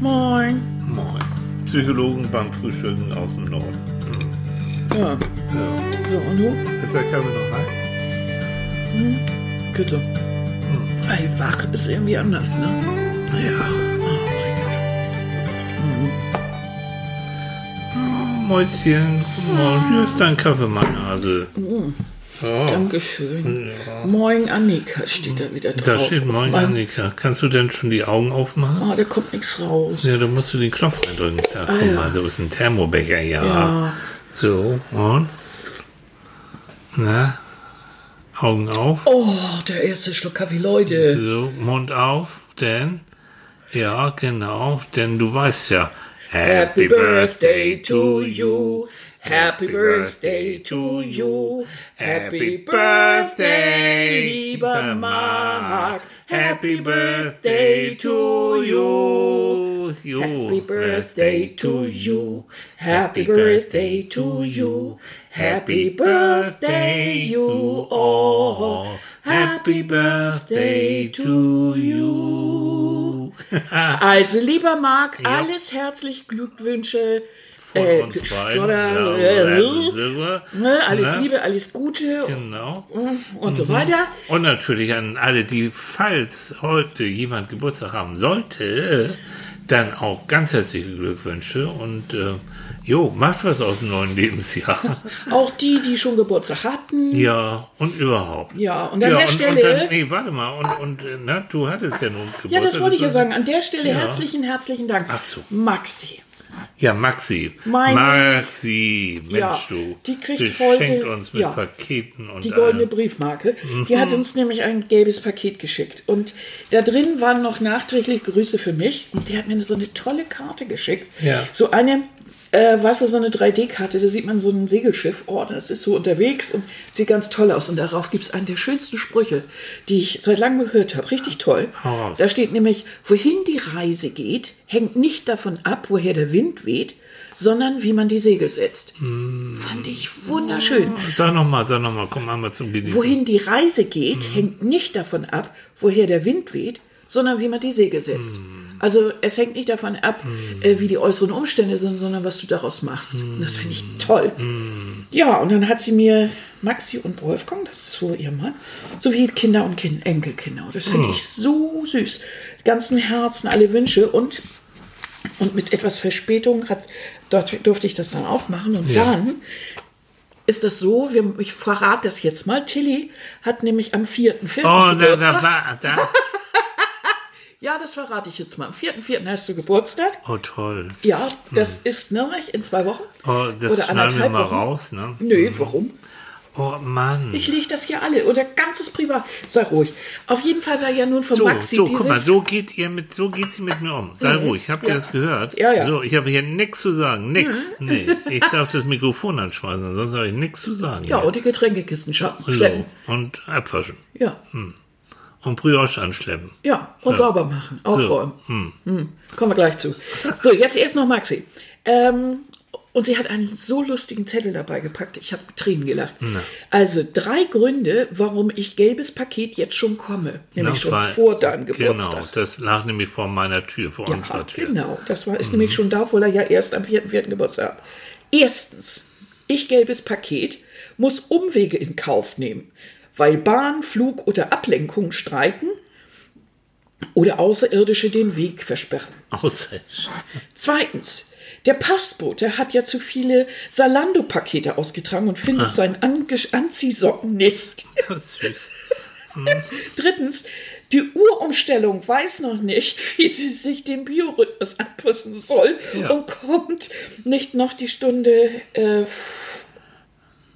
Moin. Moin. Psychologen beim Frühstücken aus dem Norden. Hm. Ja, Ja. so, und du? Ist der Kaffee noch heiß? Bitte. Ey, wach ist irgendwie anders, ne? Ja. Oh Oh, Mäuschen, guten Morgen. Hier ist dein Kaffee, meine Hase. Oh, Dankeschön. Moin Annika steht da wieder drauf. da steht Moin, meinem- Annika. Kannst du denn schon die Augen aufmachen? Ah, da kommt nichts raus. Ja, da musst du den Knopf reindrücken. Da, guck ja. mal, so ist ein Thermobecher, ja. Ja. So, und? Na? Augen auf. Oh, der erste Schluck Kaffee, Leute. So, Mund auf, denn, ja, genau, denn du weißt ja, Happy Birthday to you. Happy Birthday to you. Happy Birthday, lieber Mark. Happy Birthday to you. Happy Birthday to you. Happy Birthday to you. Happy Birthday you all. Happy Birthday to you. Also, lieber Marc, alles herzlich Glückwünsche. Von äh, uns beiden. Ja, äh, ja, ne, alles ne? Liebe, alles Gute Genau. und so weiter. Und natürlich an alle, die, falls heute jemand Geburtstag haben sollte, dann auch ganz herzliche Glückwünsche und äh, jo, macht was aus dem neuen Lebensjahr. Auch die, die schon Geburtstag hatten. ja, und überhaupt. Ja, und an der und, Stelle. Und dann, nee, warte mal, und, und äh, na, du hattest ja nun Geburtstag. ja, das wollte ich ja sagen. An der Stelle Ja. herzlichen, herzlichen Dank. Ach so. Maxi. Ja, Maxi. Meine- Maxi, Mensch, Ja, du. die kriegt beschenkt heute- uns mit ja, Paketen und Die goldene allem. Briefmarke. Mhm. Die hat uns nämlich ein gelbes Paket geschickt. Und da drin waren noch nachträglich Grüße für mich. Und die hat mir so eine tolle Karte geschickt. Ja. So eine, äh, weißt du, so eine 3D-Karte. Da sieht man so ein Segelschiff. Oh, das ist so unterwegs und sieht ganz toll aus. Und darauf gibt es einen der schönsten Sprüche, die ich seit langem gehört habe. Richtig toll. Raus. Da steht nämlich, wohin die Reise geht, hängt nicht davon ab, woher der Wind weht, sondern wie man die Segel setzt. Mm. Fand ich wunderschön. Sag nochmal, sag nochmal, komm einmal zum Genießen. Wohin die Reise geht, hängt nicht davon ab, woher der Wind weht, sondern wie man die Segel setzt. Also es hängt nicht davon ab, äh, wie die äußeren Umstände sind, sondern was du daraus machst. Und Das finde ich toll. Ja, und dann hat sie mir Maxi und Wolfgang, das ist so ihr Mann, sowie Kinder und kind Enkelkinder. Das finde ich so süß. Ganzen Herzen, alle Wünsche und und mit etwas Verspätung hat, dort durfte ich das dann aufmachen. Und dann ist das so, wir, ich verrate das jetzt mal, Tilly hat nämlich am 4.4. Oh, da, da war, da. Ja, das verrate ich jetzt mal. Am 4.4. hast du Geburtstag. Oh, toll. Ja, das ist nämlich in zwei Wochen. Oh, das Oder schneiden wir mal Wochen. raus, ne? Nö, warum? Oh, Mann. Ich lege das hier alle oder ganzes Privat. Sei ruhig. Auf jeden Fall war ja nun von so, Maxi so, dieses... guck mal, so geht ihr mit, so geht sie mit mir um. Sei ruhig, habt ihr Ja. das gehört? Ja, ja. So, ich habe hier nichts zu sagen, nix. Nee, ich darf das Mikrofon anschmeißen, sonst habe ich nichts zu sagen. ja, hier. und die Getränkekisten scha- so, und abwaschen Ja, und Brioche anschleppen. ja, und sauber machen, aufräumen. Hm. Hm, Kommen wir gleich zu. So, jetzt erst noch Maxi. Ähm, und sie hat einen so lustigen Zettel dabei gepackt. Ich habe Tränen gelacht. Also drei Gründe, warum ich gelbes Paket jetzt schon komme. Nämlich Na, schon weil- vor deinem Geburtstag. Genau, das lag nämlich vor meiner Tür, vor Ja, unserer Tür. genau. Das war, ist Mhm. nämlich schon da, obwohl er ja erst am 4.4. Geburtstag hat. Erstens, ich gelbes Paket muss Umwege in Kauf nehmen, weil Bahn, Flug oder Ablenkung streiken oder Außerirdische den Weg versperren. Außer Zweitens, der Postbote hat ja zu viele Salando-Pakete ausgetragen und Ah. findet seinen Ange Anziehsocken nicht. das ist süß. Drittens, die Uhrumstellung weiß noch nicht, wie sie sich dem Biorhythmus anpassen soll Ja. und kommt nicht noch die Stunde äh,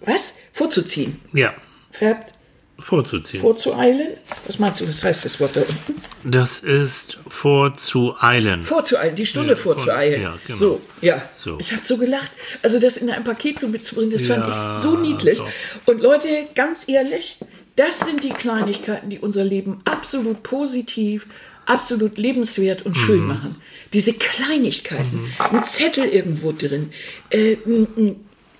was? Vorzuziehen. Ja, Fährt vorzuziehen. vorzueilen? Was meinst du, was heißt das Wort da unten? das ist vorzueilen. Vorzueilen, die Stunde Ja, vor- vorzueilen. ja, genau. So, ja. So. Ich habe so gelacht. Also das in einem Paket so mitzubringen, das fand Ja, ich so niedlich. doch. Und Leute, ganz ehrlich, das sind die Kleinigkeiten, die unser Leben absolut positiv, absolut lebenswert und Mhm. schön machen. Diese Kleinigkeiten, ein Zettel irgendwo drin, äh,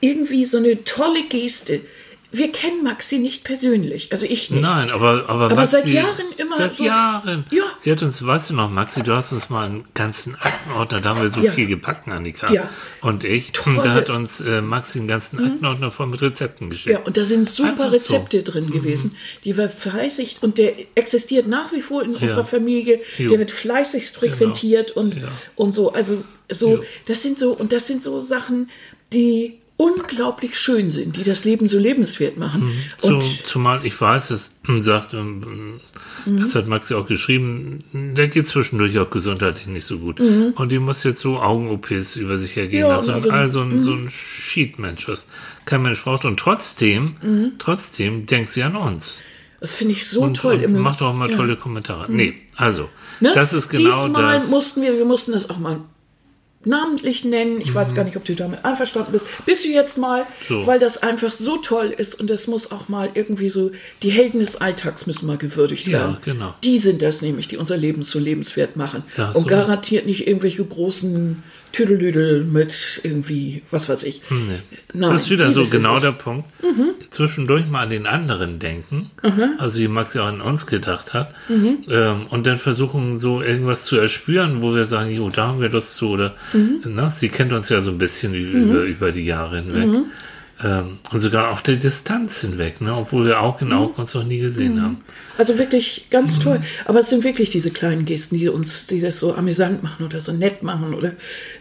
irgendwie so eine tolle Geste, wir kennen Maxi nicht persönlich, also ich nicht. Nein, aber aber, Aber Maxi, seit Jahren immer Seit so- Jahren. Ja. Sie hat uns, weißt du noch, Maxi, du hast uns mal einen ganzen Aktenordner, da haben wir so Ja. viel gepackt, Annika Ja. und ich. Toll. Und da hat uns äh, Maxi einen ganzen Aktenordner voll mit Rezepten geschickt. Ja, und da sind super Einfach so. Mhm. Rezepte drin gewesen, die wir fleißig, und der existiert nach wie vor in unserer Familie, Jo. Genau. der wird fleißigst frequentiert und, Ja. und so. Also so, Jo. das sind so, und das sind so Sachen, die unglaublich schön sind, die das Leben so lebenswert machen. Zu, Und zumal ich weiß, es sagt, ähm, das hat Maxi auch geschrieben, der geht zwischendurch auch gesundheitlich nicht so gut. Und die muss jetzt so Augen-OPs über sich ergehen Ja, lassen. Und also- all so ein, so ein Sheet-Mensch, was kein Mensch braucht. Und trotzdem, trotzdem denkt sie an uns. das finde ich so Und, toll. und macht auch mal ja. tolle Kommentare. Nee, also, Ne? das ist genau Diesmal das. mussten wir, wir mussten das auch mal namentlich nennen. Ich weiß gar nicht, ob du damit einverstanden bist. Bist du jetzt mal, So. weil das einfach so toll ist und das muss auch mal irgendwie so, die Helden des Alltags müssen mal gewürdigt Ja, werden. genau. Die sind das nämlich, die unser Leben so lebenswert machen. Da hast und du garantiert nicht irgendwelche großen Tüdelüdel mit irgendwie, was weiß ich. Nee. Nein, das ist wieder so genau es. der Punkt. Zwischendurch mal an den anderen denken. Also wie Max ja an uns gedacht hat. Ähm, und dann versuchen so irgendwas zu erspüren, wo wir sagen, jo, da haben wir Lust zu. Oder na, sie kennt uns ja so ein bisschen ü- über, über die Jahre hinweg. Ähm, und sogar auf der Distanz hinweg, ne? obwohl wir Auge in Auge uns noch nie gesehen haben. Also wirklich ganz toll. Aber es sind wirklich diese kleinen Gesten, die uns, die das so amüsant machen oder so nett machen oder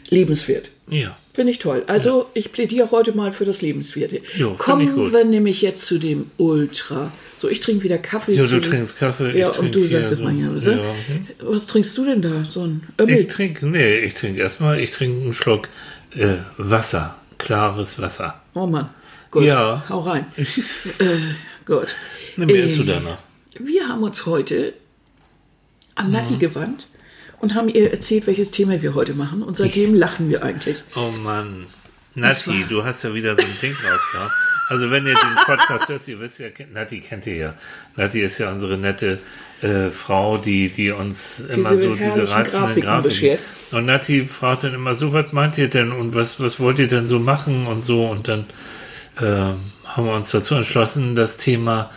lebenswert. Ja. Finde ich toll. Also ich plädiere heute mal für das Lebenswerte. Jo, Kommen wir nämlich jetzt zu dem Ultra. So, ich trinke wieder Kaffee. Zu du trinkst Kaffee. Ja, und du sagst es mal ja, so- ja. Was trinkst du denn da? So ein Ömmel? Ich trinke, nee, ich trinke erstmal, ich trinke einen Schluck äh, Wasser. Klares Wasser. Oh Mann. Gut. Ja. Hau rein. Äh, gut. Nimm mir Äh, du danach. Wir haben uns heute an Nati Mhm. gewandt und haben ihr erzählt, welches Thema wir heute machen. Und seitdem lachen wir eigentlich. Oh Mann. Nati, du hast ja wieder so ein Ding rausgehauen. Also wenn ihr den Podcast hört, ihr wisst ja, Nati kennt ihr ja. Nati ist ja unsere nette äh, Frau, die, die uns immer so diese reizenden Grafiken Grafiken. beschert. Und Nati fragt dann immer so, was meint ihr denn und was, was wollt ihr denn so machen und so. Und dann ähm, haben wir uns dazu entschlossen, das Thema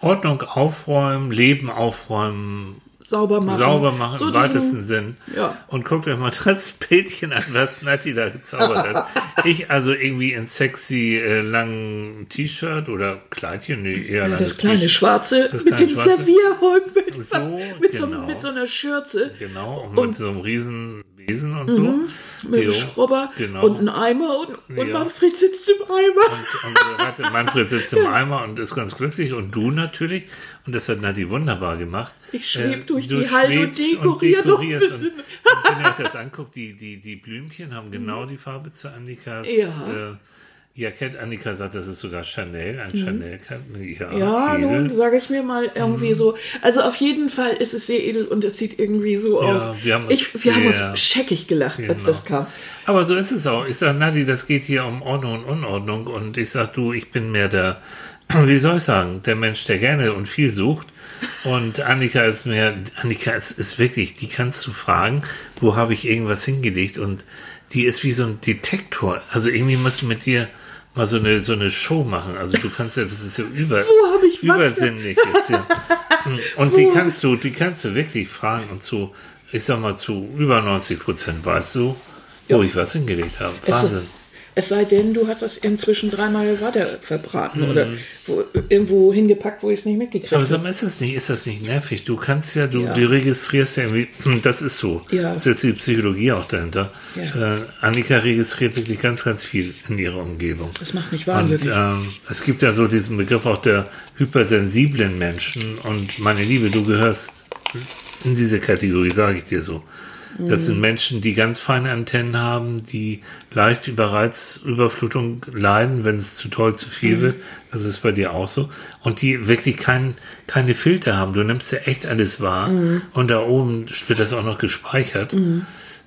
Ordnung aufräumen, Leben aufräumen, Sauber machen. sauber machen So im diesen- weitesten Sinn. Ja. Und guckt euch mal das Bildchen an, was Nati da gezaubert hat. Ich also irgendwie in sexy äh, langen T-Shirt oder Kleidchen, nee, eher Ja, das kleine. Schwarze Das mit kleine dem Schwarze. Mit, So, was, mit, so, genau. mit so einer Schürze, Genau, und, Und- mit so einem riesen Besen und so. mit einem Schrubber genau. und einem Eimer und, und Ja. Manfred sitzt im Eimer. Und so hatte Manfred sitzt im Eimer und ist ganz glücklich und du natürlich. Und das hat Nati wunderbar gemacht. Ich schweb Äh, durch du die Hallen und dekoriere dekorierst mit- Und, und wenn ihr euch das anguckt, die, die, die Blümchen haben genau die Farbe zu Annikas Ja. äh, Jackett. Annika sagt, das ist sogar Chanel, ein Chanel. Ja, Mhm. Ja, edel. nun sage ich mir mal irgendwie Mhm. so. Also auf jeden Fall ist es sehr edel und es sieht irgendwie so Ja, aus. wir haben uns ich, wir haben uns scheckig gelacht, als Genau. das kam. Aber so ist es auch. Ich sage, Nadi, das geht hier um Ordnung und Unordnung. Und ich sage, du, ich bin mehr der, wie soll ich sagen, der Mensch, der gerne und viel sucht. Und Annika ist mehr, Annika ist, ist wirklich, die kannst du fragen, wo habe ich irgendwas hingelegt? Und die ist wie so ein Detektor. Also irgendwie musst du mit dir mal so eine, so eine Show machen. Also du kannst ja, das ist ja über, Wo übersinnlich. Ist ja. Und die kannst du, die kannst du wirklich fragen und zu, ich sag mal, zu über 90 Prozent weißt du, wo ich was hingelegt habe. Wahnsinn. Es sei denn, du hast das inzwischen dreimal weiter verbraten oder wo, irgendwo hingepackt, wo ich es nicht mitgekriegt Mhm. Aber habe. sag mal, ist das nicht, ist das nicht nervig? Du kannst ja, du, Ja. du registrierst ja irgendwie, hm, das ist so. Ja. Das ist jetzt die Psychologie auch dahinter. Ja. Äh, Annika registriert wirklich ganz, ganz viel in ihrer Umgebung. Das macht mich Und wahnsinnig. ähm, es gibt ja so diesen Begriff auch der hypersensiblen Menschen. Und meine Liebe, du gehörst in diese Kategorie, sage ich dir so. Das Mhm. sind Menschen, die ganz feine Antennen haben, die leicht über Reizüberflutung leiden, wenn es zu toll, zu Mhm. viel wird. Das ist bei dir auch so. Und die wirklich kein, keine Filter haben. Du nimmst ja echt alles wahr. Mhm. Und da oben wird das auch noch gespeichert.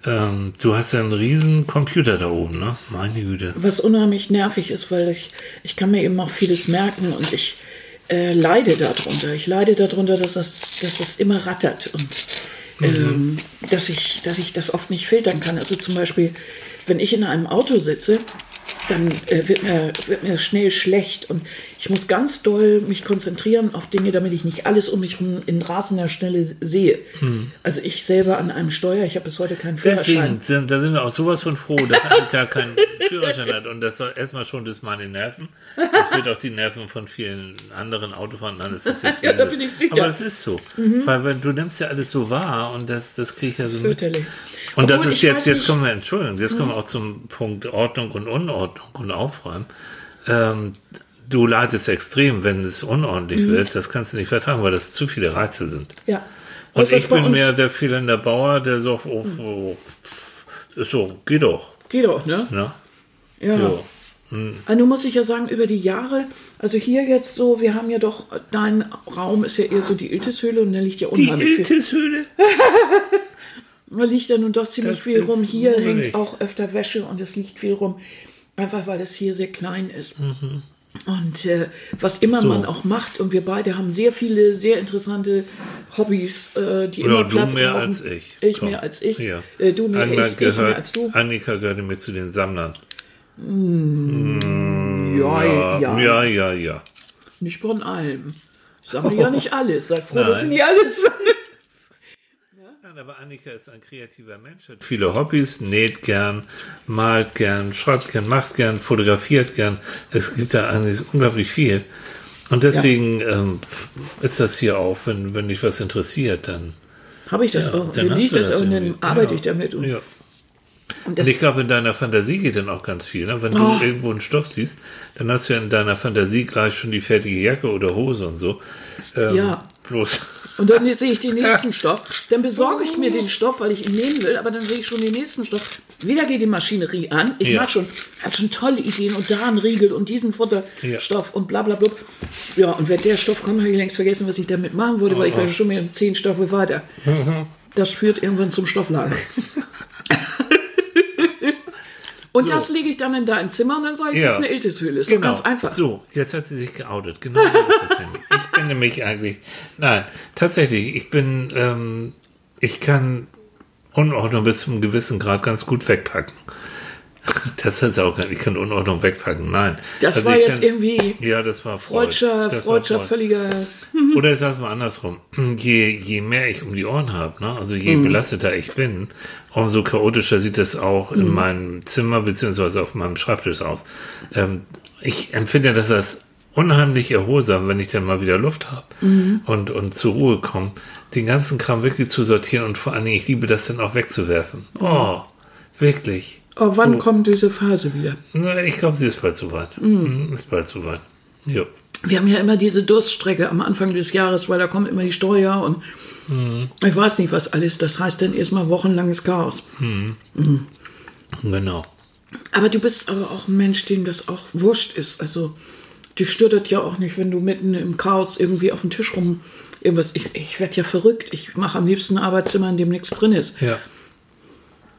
Ähm, du hast ja einen riesen Computer da oben, ne? Meine Güte. Was unheimlich nervig ist, weil ich, ich kann mir eben auch vieles merken und ich äh, leide darunter. Ich leide darunter, dass das, dass das immer rattert und ähm, dass, ich, dass ich das oft nicht filtern kann. Also zum Beispiel, wenn ich in einem Auto sitze dann äh, wird, mir, wird mir schnell schlecht und ich muss ganz doll mich konzentrieren auf Dinge, damit ich nicht alles um mich herum in rasender Schnelle sehe. Hm. Also ich selber an einem Steuer, ich habe bis heute keinen Führerschein. Deswegen sind, da sind wir auch sowas von froh, dass Annika keinen Führerschein hat. Und das soll erstmal schon das meine Nerven. Das wird auch die Nerven von vielen anderen Autofahrern an. Das ist jetzt Ja, da bin ich sicher. Aber das ist so. Weil wenn, du nimmst ja alles so wahr und das, das kriege ich ja so mit. Und das Obwohl, ist ich jetzt, jetzt nicht- kommen wir, Entschuldigung, jetzt kommen wir auch zum Punkt Ordnung und Unordnung und Aufräumen. Ähm, du leidest extrem, wenn es unordentlich Mhm. wird. Das kannst du nicht vertragen, weil das zu viele Reize sind. Ja. Und ist ich bin mehr der fehlende Bauer, der sagt, oh, oh, ist so, geh doch. Geht doch, ne? Ne? Ja. Jo. Also muss ich ja sagen, über die Jahre, also hier jetzt so, wir haben ja doch, dein Raum ist ja eher so die Iltishöhle und da liegt ja Die unheimlich viel. Iltishöhle? Da liegt ja nun doch ziemlich Das viel rum. Hier hängt auch öfter Wäsche und es liegt viel rum. Einfach weil es hier sehr klein ist. Und äh, was immer Mhm. So. man auch macht, und wir beide haben sehr viele, sehr interessante Hobbys, äh, die immer Ja, du Platz mehr brauchen. als ich. Ich Komm. mehr als ich. Ja. Äh, du mehr, Anna ich, ich gehört, mehr als du. Annika gehörte mir zu den Sammlern. Ja, ja, Ja, ja, ja, ja. Nicht von allem. Ich sammle ja nicht alles. Sei froh, dass ich Nein. nicht alles sammle. Nein, aber Annika ist ein kreativer Mensch, hat viele Hobbys, näht gern, malt gern, schreibt gern, macht gern, fotografiert gern. Es gibt da eigentlich unglaublich viel. Und deswegen ähm, ist das hier auch, wenn, wenn dich was interessiert, dann, Habe ich das ja, auch. dann Dann liegt du das auch und dann irgendwie. arbeite ja. ich damit. Und, ja. und das, Und ich glaube, in deiner Fantasie geht dann auch ganz viel. Ne? Wenn Oh. du irgendwo einen Stoff siehst, dann hast du ja in deiner Fantasie gleich schon die fertige Jacke oder Hose und so. Ähm, Ja. Bloß. Und dann sehe ich den nächsten Stoff. Dann besorge ich mir den Stoff, weil ich ihn nehmen will, aber dann sehe ich schon den nächsten Stoff. Wieder geht die Maschinerie an. Ich Ja. mag schon, habe schon tolle Ideen und da ein Riegel und diesen Futterstoff und bla bla bla. Ja, und wenn der Stoff kommt, habe ich längst vergessen, was ich damit machen wollte, weil ich war schon mehr zehn Stoffe weiter. Das führt irgendwann zum Stofflager. und So. das lege ich dann in dein Zimmer und dann sage ich, das ist eine Iltishöhle. Ist so ganz einfach. So, jetzt hat sie sich geoutet. Genau so ist es nämlich. Ich bin nämlich eigentlich. Nein, tatsächlich, ich bin. Ähm, ich kann Unordnung bis zu einem gewissen Grad ganz gut wegpacken. Das ist auch. Ich kann Unordnung wegpacken. Nein. Das Also war jetzt irgendwie Ja, das war Freud. Freudscher, Das Freudscher Freud. völliger. Oder ich sag's mal andersrum. Je, je mehr ich um die Ohren habe, ne? also je Mhm. belasteter ich bin, umso chaotischer sieht es auch Mhm. in meinem Zimmer beziehungsweise auf meinem Schreibtisch aus. Ähm, ich empfinde das als unheimlich erholsam, wenn ich dann mal wieder Luft habe Mhm. und, und zur Ruhe komme, den ganzen Kram wirklich zu sortieren und vor allen Dingen, ich liebe das dann auch wegzuwerfen. Oh, wirklich. Oh, wann So. kommt diese Phase wieder? Na, Ich glaube, sie ist bald soweit. Mhm. Ist bald soweit. Ja. Wir haben ja immer diese Durststrecke am Anfang des Jahres, weil da kommt immer die Steuer und Mhm. ich weiß nicht, was alles. Das heißt dann erstmal wochenlanges Chaos. Genau. Aber du bist aber auch ein Mensch, dem das auch wurscht ist. Also, dich stört das ja auch nicht, wenn du mitten im Chaos irgendwie auf dem Tisch rum irgendwas. Ich, ich werde ja verrückt. Ich mache am liebsten ein Arbeitszimmer, in dem nichts drin ist. Ja.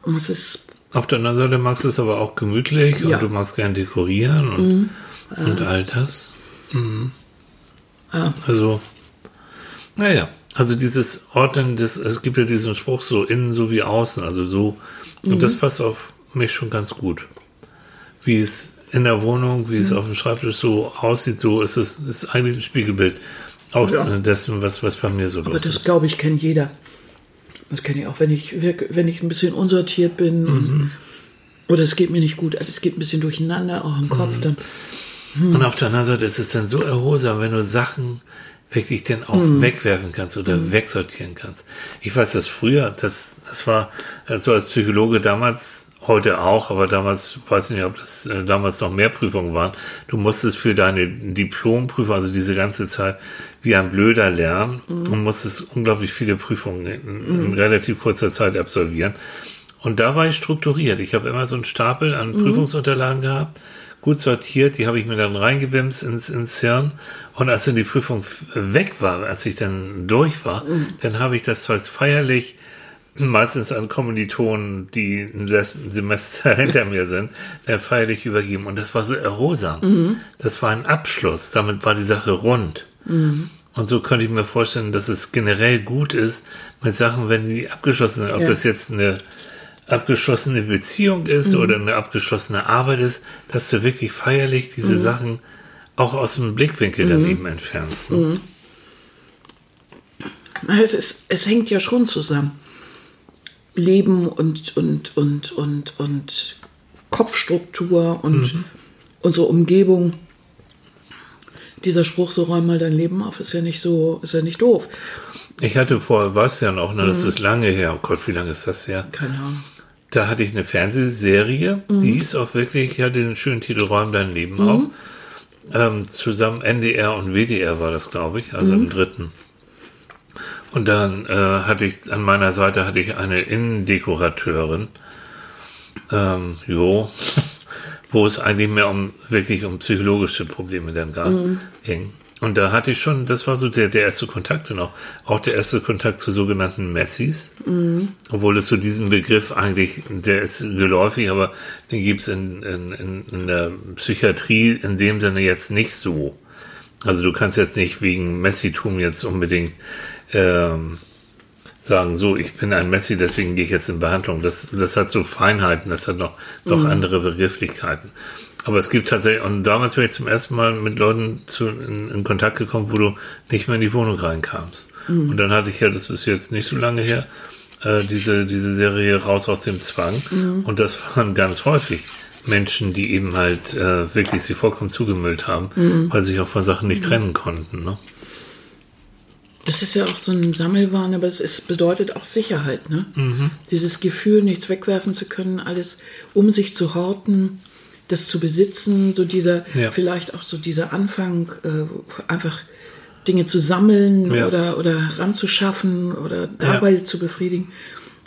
Und es ist. Auf der anderen Seite magst du es aber auch gemütlich Ja. Mhm. und du magst gern dekorieren und, und all das. Mhm. Ah. Also, naja, also dieses Ordnen, das, es gibt ja diesen Spruch so innen so wie außen, also so. Und Mhm. das passt auf mich schon ganz gut. Wie es in der Wohnung, wie Mhm. es auf dem Schreibtisch so aussieht, so ist es ist eigentlich ein Spiegelbild. Auch Ja. dessen, was, was bei mir so Aber los das ist. glaube ich, kennt jeder. Das kenne ich auch, wenn ich, wenn ich ein bisschen unsortiert bin Mhm. oder es geht mir nicht gut, alles geht ein bisschen durcheinander, auch im Kopf, Mhm. dann Und auf der anderen Seite ist es dann so erholsam, wenn du Sachen wirklich dann auch Mhm. wegwerfen kannst oder wegsortieren kannst. Ich weiß, dass früher, das, das war so als Psychologe damals, heute auch, aber damals, weiß ich nicht, ob das äh, damals noch mehr Prüfungen waren. Du musstest für deine Diplomprüfung, also diese ganze Zeit, wie ein Blöder lernen und musstest unglaublich viele Prüfungen in, in relativ kurzer Zeit absolvieren. Und da war ich strukturiert. Ich habe immer so einen Stapel an Prüfungsunterlagen gehabt, gut sortiert, die habe ich mir dann reingebimst ins, ins Hirn. Und als dann die Prüfung weg war, als ich dann durch war, dann habe ich das Zeug feierlich, meistens an Kommilitonen, die ein Semester hinter mir sind, dann feierlich übergeben. Und das war so erholsam. Das war ein Abschluss. Damit war die Sache rund. Und so könnte ich mir vorstellen, dass es generell gut ist mit Sachen, wenn die abgeschlossen sind. Ob Ja. das jetzt eine abgeschlossene Beziehung ist oder eine abgeschlossene Arbeit ist, dass du wirklich feierlich diese Sachen auch aus dem Blickwinkel daneben entfernst. Ne? Na, Es, ist, es hängt ja schon zusammen. Leben und, und, und, und, und Kopfstruktur und unsere Umgebung. Dieser Spruch, so räum mal dein Leben auf, ist ja nicht so, ist ja nicht doof. Ich hatte vor, weißt ja noch, ne, das ist lange her, oh Gott, wie lange ist das her? Keine Ahnung. Da hatte ich eine Fernsehserie, die hieß auch wirklich, ja, den schönen Titel Räum dein Leben auf. Ähm, zusammen NDR und WDR war das, glaube ich, also im dritten. Und dann äh, hatte ich an meiner Seite hatte ich eine Innendekorateurin, ähm, jo, wo es eigentlich mehr um wirklich um psychologische Probleme dann gar ging. Und da hatte ich schon, das war so der, der erste Kontakt und auch, auch der erste Kontakt zu sogenannten Messis. Obwohl es so diesen Begriff eigentlich, der ist geläufig, aber den gibt es in, in, in, in der Psychiatrie in dem Sinne jetzt nicht so. Also du kannst jetzt nicht wegen Messitum jetzt unbedingt ähm, sagen, so, ich bin ein Messi, deswegen gehe ich jetzt in Behandlung. Das, das hat so Feinheiten, das hat noch, noch andere Begrifflichkeiten. Aber es gibt tatsächlich, und damals bin ich zum ersten Mal mit Leuten zu, in, in Kontakt gekommen, wo du nicht mehr in die Wohnung reinkamst. Und dann hatte ich ja, das ist jetzt nicht so lange her, äh, diese, diese Serie Raus aus dem Zwang. Und das waren ganz häufig Menschen, die eben halt äh, wirklich sie vollkommen zugemüllt haben, weil sie sich auch von Sachen nicht trennen konnten. Ne? Das ist ja auch so ein Sammelwahn, aber es ist, bedeutet auch Sicherheit. Ne? Dieses Gefühl, nichts wegwerfen zu können, alles um sich zu horten, das zu besitzen, so dieser, Ja. vielleicht auch so dieser Anfang, äh, einfach Dinge zu sammeln Ja. oder, oder ranzuschaffen oder dabei zu befriedigen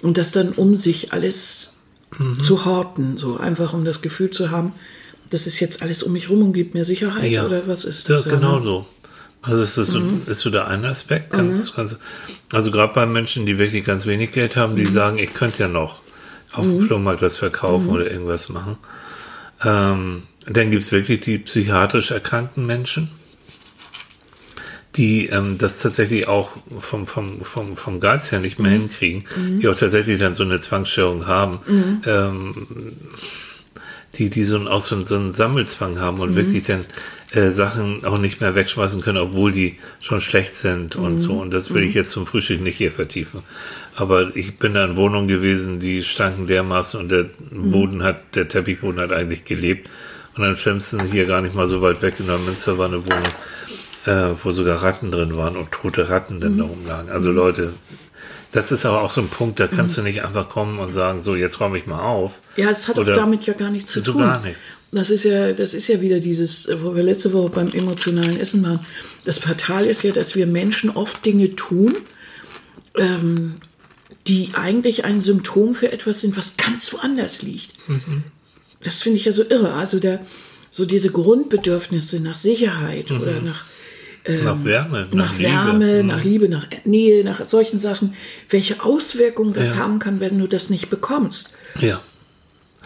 und das dann um sich alles Mhm. zu horten, so einfach um das Gefühl zu haben, das ist jetzt alles um mich rum und gibt mir Sicherheit Ja. oder was ist Ja, das? genau ne? so. Also ist das so, ist so der eine Aspekt. Ganz, ganz, also gerade bei Menschen, die wirklich ganz wenig Geld haben, die sagen, ich könnte ja noch auf dem Flohmarkt das verkaufen oder irgendwas machen. Ähm, dann gibt es wirklich die psychiatrisch erkrankten Menschen, die ähm, das tatsächlich auch vom, vom, vom, vom Geist her nicht mehr hinkriegen, die auch tatsächlich dann so eine Zwangsstörung haben. Ähm, die, die so, einen, auch so, einen, so einen Sammelzwang haben und wirklich dann äh, Sachen auch nicht mehr wegschmeißen können, obwohl die schon schlecht sind und so. Und das will ich jetzt zum Frühstück nicht hier vertiefen. Aber ich bin da in Wohnungen gewesen, die stanken dermaßen und der Boden hat, der Teppichboden hat eigentlich gelebt. Und am schlimmsten hier gar nicht mal so weit weg in Neumünster war eine Wohnung, äh, wo sogar Ratten drin waren und tote Ratten dann da rumlagen. Also Leute, das ist aber auch so ein Punkt, da kannst du nicht einfach kommen und sagen, so, jetzt räume ich mal auf. Ja, es hat Oder auch damit ja gar nichts zu tun. gar nichts. Das ist ja, das ist ja wieder dieses, wo wir letzte Woche beim emotionalen Essen waren. Das Fatal ist ja, dass wir Menschen oft Dinge tun, ähm, die eigentlich ein Symptom für etwas sind, was ganz woanders liegt. Das finde ich ja so irre. Also der, so diese Grundbedürfnisse nach Sicherheit oder nach nach Wärme, nach, Liebe. Wärme, Mhm. nach Liebe, nach Nähe, nach solchen Sachen, welche Auswirkungen das Ja. haben kann, wenn du das nicht bekommst. Ja.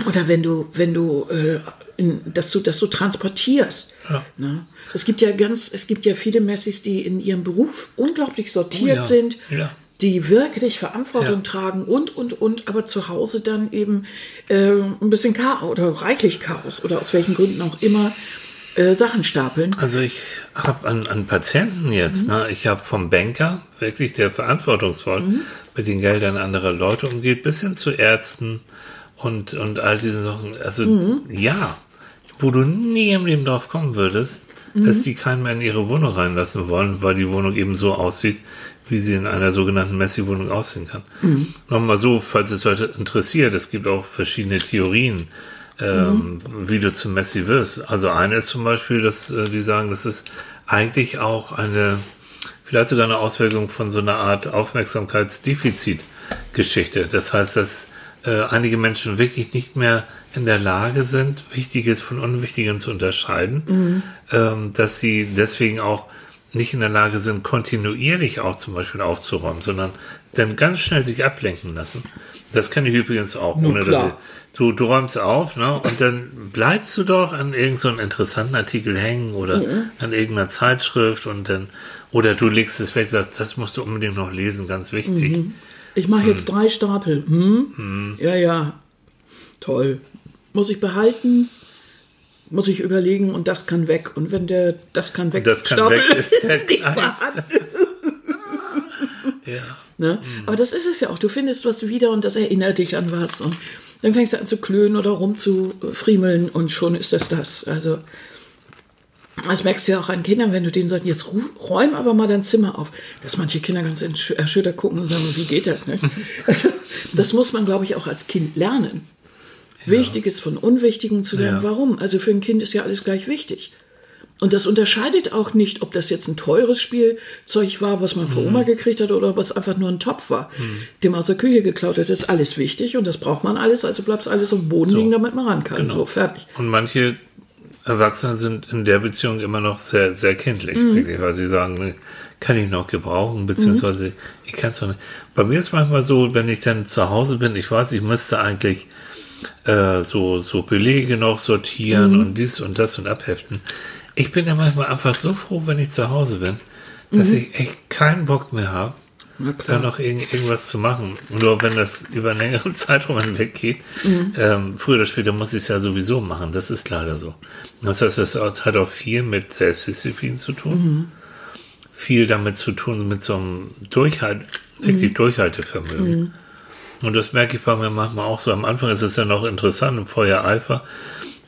Oder wenn du, wenn du, äh, in, dass du, dass du transportierst. Ja. Ne? Es gibt ja ganz, es gibt ja viele Messis, die in ihrem Beruf unglaublich sortiert Oh ja. sind, Ja. die wirklich Verantwortung tragen und, und, und, aber zu Hause dann eben äh, ein bisschen Chaos oder reichlich Chaos oder aus welchen Gründen auch immer äh, Sachen stapeln. Also ich habe an, an Patienten jetzt, ne, ich habe vom Banker, wirklich der verantwortungsvoll mit den Geldern anderer Leute umgeht, bis hin zu Ärzten und, und all diesen Sachen. Also ja, wo du nie im Leben drauf kommen würdest, dass die keinen mehr in ihre Wohnung reinlassen wollen, weil die Wohnung eben so aussieht, wie sie in einer sogenannten Messi-Wohnung aussehen kann. Nochmal so, falls es heute interessiert, es gibt auch verschiedene Theorien, ähm, wie du zum Messi wirst. Also eine ist zum Beispiel, dass äh, die sagen, das ist eigentlich auch eine, vielleicht sogar eine Auswirkung von so einer Art Aufmerksamkeitsdefizit-Geschichte. Das heißt, dass äh, einige Menschen wirklich nicht mehr in der Lage sind, Wichtiges von Unwichtigem zu unterscheiden, ähm, dass sie deswegen auch nicht in der Lage sind, kontinuierlich auch zum Beispiel aufzuräumen, sondern dann ganz schnell sich ablenken lassen. Das kenne ich übrigens auch, Nun ohne dass klar. ich, du, du räumst auf, ne? Und dann bleibst du doch an irgendeinem so interessanten Artikel hängen oder Mhm. an irgendeiner Zeitschrift und dann, oder du legst es weg, sagst, das musst du unbedingt noch lesen, ganz wichtig. Mhm. Ich mache jetzt drei Stapel. Hm? Ja, ja. Toll. Muss ich behalten? Muss ich überlegen und das kann weg. Und wenn der das kann weg Das kann Stapel weg ist der nicht vorhanden. Ja. Ne? Aber das ist es ja auch. Du findest was wieder und das erinnert dich an was. Und dann fängst du an zu klönen oder rumzufriemeln und schon ist das das. Also, das merkst du ja auch an Kindern, wenn du denen sagst, jetzt räum aber mal dein Zimmer auf. Dass manche Kinder ganz erschüttert gucken und sagen, wie geht das nicht? das muss man, glaube ich, auch als Kind lernen. Wichtiges von Unwichtigem zu lernen. Ja. Warum? Also für ein Kind ist ja alles gleich wichtig. Und das unterscheidet auch nicht, ob das jetzt ein teures Spielzeug war, was man von Oma gekriegt hat, oder ob es einfach nur ein Topf war, dem aus der Küche geklaut hat. Das ist alles wichtig und das braucht man alles, also bleibt alles auf dem Boden So. liegen, damit man ran kann. Genau. So, fertig. Und manche Erwachsene sind in der Beziehung immer noch sehr, sehr kindlich, Mhm. wirklich, weil sie sagen, kann ich noch gebrauchen, beziehungsweise ich kann es noch nicht. Bei mir ist manchmal so, wenn ich dann zu Hause bin, ich weiß, ich müsste eigentlich äh, so, so Belege noch sortieren Mhm. und dies und das und abheften. Ich bin ja manchmal einfach so froh, wenn ich zu Hause bin, dass Mhm. ich echt keinen Bock mehr habe, da noch irgend, irgendwas zu machen. Nur wenn das über einen längeren Zeitraum hinweg geht, ähm, früher oder später muss ich es ja sowieso machen. Das ist leider so. Das heißt, es hat auch viel mit Selbstdisziplin zu tun. Viel damit zu tun, mit so einem Durchhalt, wirklich Durchhaltevermögen. Und das merke ich bei mir manchmal auch so. Am Anfang ist es ja noch interessant, im Feuer Eifer.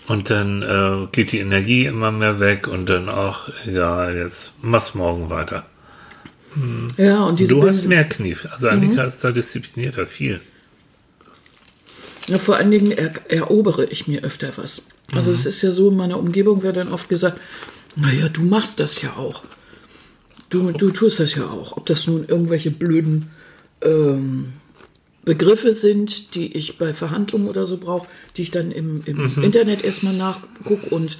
Und dann äh, geht die Energie immer mehr weg und dann auch, egal, jetzt mach's morgen weiter. Ja, und diese Du hast mehr Knief. Also Annika ist da disziplinierter, viel. Ja, vor allen Dingen er, erobere ich mir öfter was. Also es ist ja so, in meiner Umgebung wird dann oft gesagt, naja, du machst das ja auch. Du, du tust das ja auch. Ob das nun irgendwelche blöden ähm, Begriffe sind, die ich bei Verhandlungen oder so brauche, die ich dann im, im Internet erstmal nachgucke und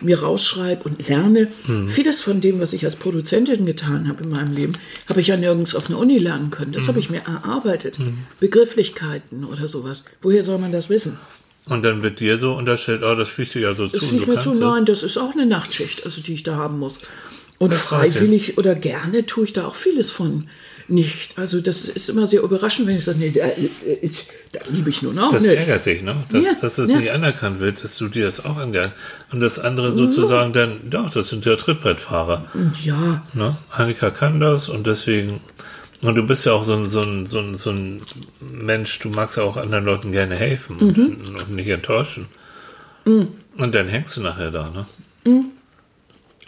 mir rausschreibe und lerne. Vieles von dem, was ich als Produzentin getan habe in meinem Leben, habe ich ja nirgends auf einer Uni lernen können. Das habe ich mir erarbeitet. Begrifflichkeiten oder sowas. Woher soll man das wissen? Und dann wird dir so unterstellt, oh, das fliegt dir ja so Das zu. fliegt du mir zu, das. nein, das ist auch eine Nachtschicht, also die ich da haben muss. Und Das freiwillig oder gerne tue ich da auch vieles von nicht. Also das ist immer sehr überraschend, wenn ich sage, nee, da, äh, da liebe ich nur noch Das nicht. ärgert dich, ne? Dass, Ja, dass das ja. nicht anerkannt wird, dass du dir das auch angehst. Und das andere sozusagen dann, doch, das sind ja Trittbrettfahrer. Ja, Ne? Annika kann das und deswegen. Und du bist ja auch so ein, so ein, so ein, so ein Mensch, du magst ja auch anderen Leuten gerne helfen und, Mhm. und nicht enttäuschen. Und dann hängst du nachher da, ne?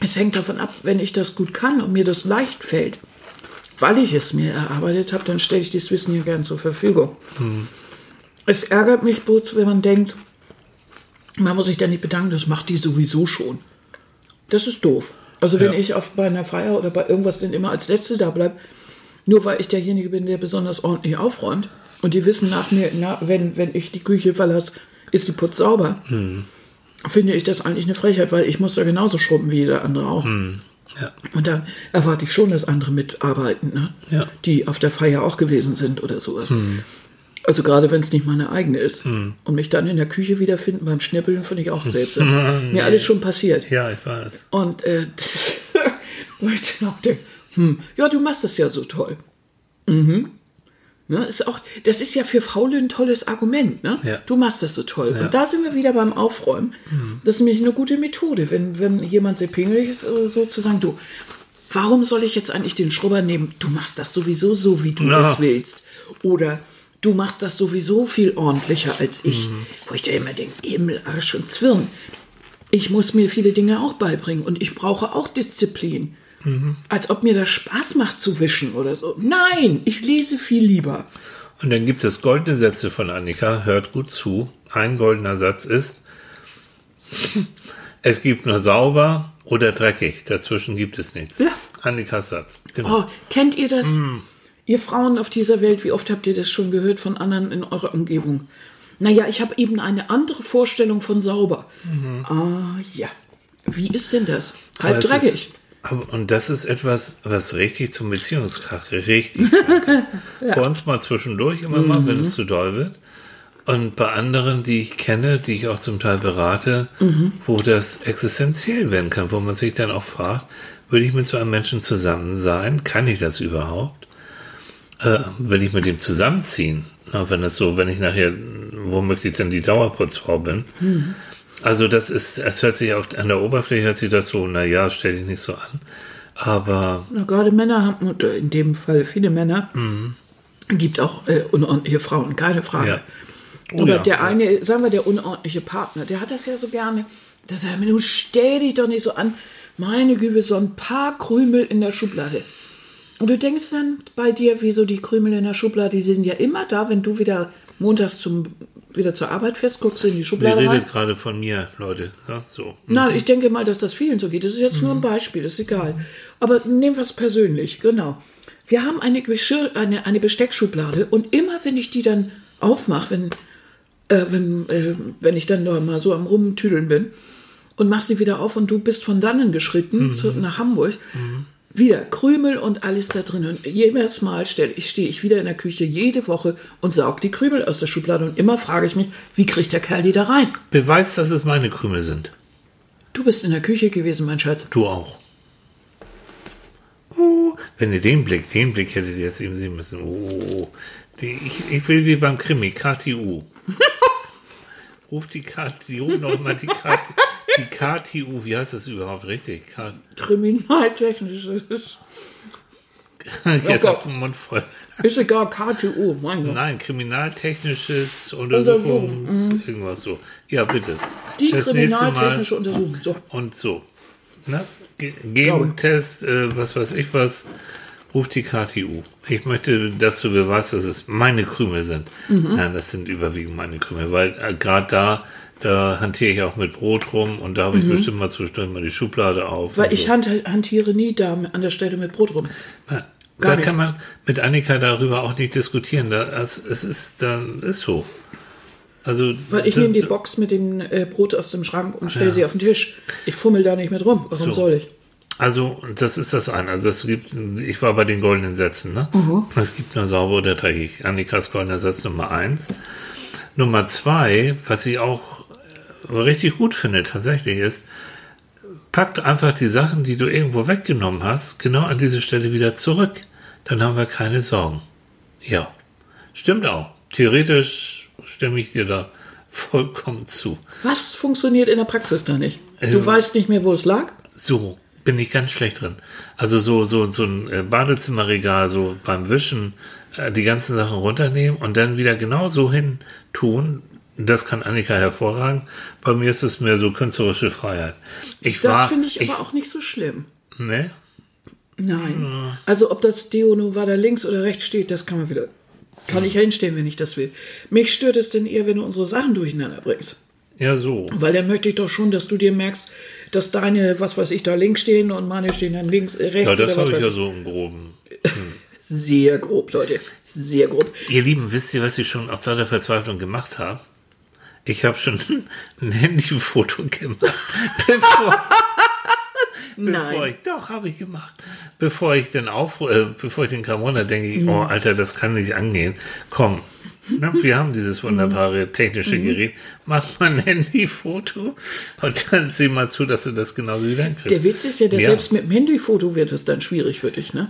es hängt davon ab, wenn ich das gut kann und mir das leicht fällt, weil ich es mir erarbeitet habe, dann stelle ich dieses Wissen ja gern zur Verfügung. Es ärgert mich bloß, wenn man denkt, man muss sich da nicht bedanken, das macht die sowieso schon. Das ist doof. Also wenn Ja. ich auf, bei einer Feier oder bei irgendwas dann immer als Letzte da bleibe, nur weil ich derjenige bin, der besonders ordentlich aufräumt und die wissen nach mir, na, wenn, wenn ich die Küche verlasse, ist die Putz sauber, finde ich das eigentlich eine Frechheit, weil ich muss da genauso schrubben wie jeder andere auch. Ja. Und dann erwarte ich schon, dass andere mitarbeiten, ne? Ja. die auf der Feier auch gewesen sind oder sowas. Also gerade wenn es nicht meine eigene ist. Und mich dann in der Küche wiederfinden beim Schnippeln, finde ich auch seltsam. Mir alles schon passiert. Ja, ich weiß. Und äh, wo ich dann auch denke, hm, ja, du machst das ja so toll. Mhm. Ne, ist auch, das ist ja für Faule ein tolles Argument. Ne? Ja. Du machst das so toll. Und da sind wir wieder beim Aufräumen. Das ist nämlich eine gute Methode, wenn, wenn jemand sehr pingelig ist, äh, sozusagen, du, warum soll ich jetzt eigentlich den Schrubber nehmen? Du machst das sowieso so, wie du Ja. es willst. Oder du machst das sowieso viel ordentlicher als ich. Wo ich dir immer denke, Himmel, Arsch und Zwirn ich muss mir viele Dinge auch beibringen und ich brauche auch Disziplin. Als ob mir das Spaß macht zu wischen oder so. Nein, ich lese viel lieber. Und dann gibt es goldene Sätze von Annika. Hört gut zu. Ein goldener Satz ist, es gibt nur sauber oder dreckig. Dazwischen gibt es nichts. Ja. Annikas Satz. Genau. Oh, kennt ihr das? Ihr Frauen auf dieser Welt, wie oft habt ihr das schon gehört von anderen in eurer Umgebung? Naja, ich habe eben eine andere Vorstellung von sauber. Ah ja. Wie ist denn das? Halb dreckig. Aber, und das ist etwas, was richtig zum Beziehungskrach richtig kann. Bei uns mal zwischendurch immer mal, wenn es zu doll wird. Und bei anderen, die ich kenne, die ich auch zum Teil berate, wo das existenziell werden kann, wo man sich dann auch fragt, würde ich mit so einem Menschen zusammen sein? Kann ich das überhaupt? äh, will ich mit dem zusammenziehen. Na, wenn es so, wenn ich nachher, womöglich dann die Dauerputzfrau bin. Mhm. Also das ist, es hört sich auch an der Oberfläche hört sich das so, naja, stell dich nicht so an. Aber Na, gerade Männer haben, und in dem Fall viele Männer, gibt auch äh, unordentliche Frauen, keine Frage. Ja. Oh Aber ja, der ja. eine, sagen wir, der unordentliche Partner, der hat das ja so gerne. Der sagt mir, du stell dich doch nicht so an. Meine Güte, so ein paar Krümel in der Schublade. Und du denkst dann bei dir, wieso die Krümel in der Schublade, die sind ja immer da, wenn du wieder montags zum, wieder zur Arbeit fährst, guckst du in die sie Schublade rein. redet gerade von mir, Leute. Ja, so. Nein, ich denke mal, dass das vielen so geht. Das ist jetzt nur ein Beispiel, ist egal. Aber nehmen wir es persönlich, genau. Wir haben eine, Geschirr, eine, eine Besteckschublade und immer, wenn ich die dann aufmache, wenn, äh, wenn, äh, wenn ich dann noch mal so am Rumtüdeln bin und mach sie wieder auf und du bist von dannen geschritten zu, nach Hamburg, wieder Krümel und alles da drin. Und jedes Mal stell, ich, stehe ich wieder in der Küche jede Woche und saug die Krümel aus der Schublade und immer frage ich mich, wie kriegt der Kerl die da rein? Beweis, dass es meine Krümel sind. Du bist in der Küche gewesen, mein Schatz. Du auch. Oh, wenn ihr den Blick, den Blick hättet ihr jetzt eben sehen müssen. Oh, die, ich, ich will wie beim Krimi, KTU. Ruf die KTU nochmal die KTU. Die KTU, wie heißt das überhaupt richtig? K Kriminaltechnisches. Jetzt Gott. hast du den Mund voll. Ist egal, KTU, mein Gott. Nein, kriminaltechnisches Untersuchungs... Irgendwas so. Ja, bitte. Die Das kriminaltechnische Untersuchung. So. Und so. Ne? Ge- Gentest, äh, was weiß ich was, ruft die KTU. Ich möchte, dass du beweist, dass es meine Krümel sind. Mhm. Nein, das sind überwiegend meine Krümel, weil äh, gerade da, da hantiere ich auch mit Brot rum und da habe ich bestimmt mal zwischendurch mal die Schublade auf. Mhm. Weil ich so. hantiere nie da an der Stelle mit Brot rum. Na, da nicht. kann man mit Annika darüber auch nicht diskutieren. Da, es, es ist, da ist so. Also, Weil ich nehme die Box mit dem äh, Brot aus dem Schrank und stelle Ja. sie auf den Tisch. Ich fummel da nicht mit rum. Warum So. soll ich? Also, das ist das eine. Also, es gibt, ich war bei den goldenen Sätzen, ne? Es gibt nur sauber oder dreckig. Annikas goldener Satz Nummer eins. Nummer zwei, was ich auch richtig gut finde, tatsächlich ist, packt einfach die Sachen, die du irgendwo weggenommen hast, genau an diese Stelle wieder zurück. Dann haben wir keine Sorgen. Ja. Stimmt auch. Theoretisch stimme ich dir da vollkommen zu. Was funktioniert in der Praxis da nicht? Du Ähm. weißt nicht mehr, wo es lag? So, bin ich ganz schlecht drin. Also so, so, so ein äh, Badezimmerregal, so beim Wischen äh, die ganzen Sachen runternehmen und dann wieder genau so hin tun. Das kann Annika hervorragen. Bei mir ist es mehr so künstlerische Freiheit. Ich Das war, finde ich aber auch nicht so schlimm. Ne? Nein. Also ob das Deo nun weiter links oder rechts steht, das kann man wieder. Kann ich hinstellen, wenn ich das will. Mich stört es denn eher, wenn du unsere Sachen durcheinander bringst. Ja, so. Weil dann möchte ich doch schon, dass du dir merkst, dass deine, was weiß ich, da links stehen und meine stehen dann links, äh, rechts Ja, das habe ich ja so im Groben. Sehr grob, Leute. Sehr grob. Ihr Lieben, wisst ihr, was ich schon aus lauter Verzweiflung gemacht habe? Ich habe schon ein Handyfoto gemacht, bevor, bevor Nein. ich, doch, habe ich gemacht. Bevor ich den auf, äh, bevor ich den kam runter, denke ich, oh, Alter, das kann nicht angehen. Komm, na, wir haben dieses wunderbare technische Gerät. Mach mal ein Handyfoto und dann sieh mal zu, dass du das genauso wieder hinkriegst. Der Witz ist ja, dass Ja. selbst mit dem Handyfoto wird es dann schwierig für dich, ne?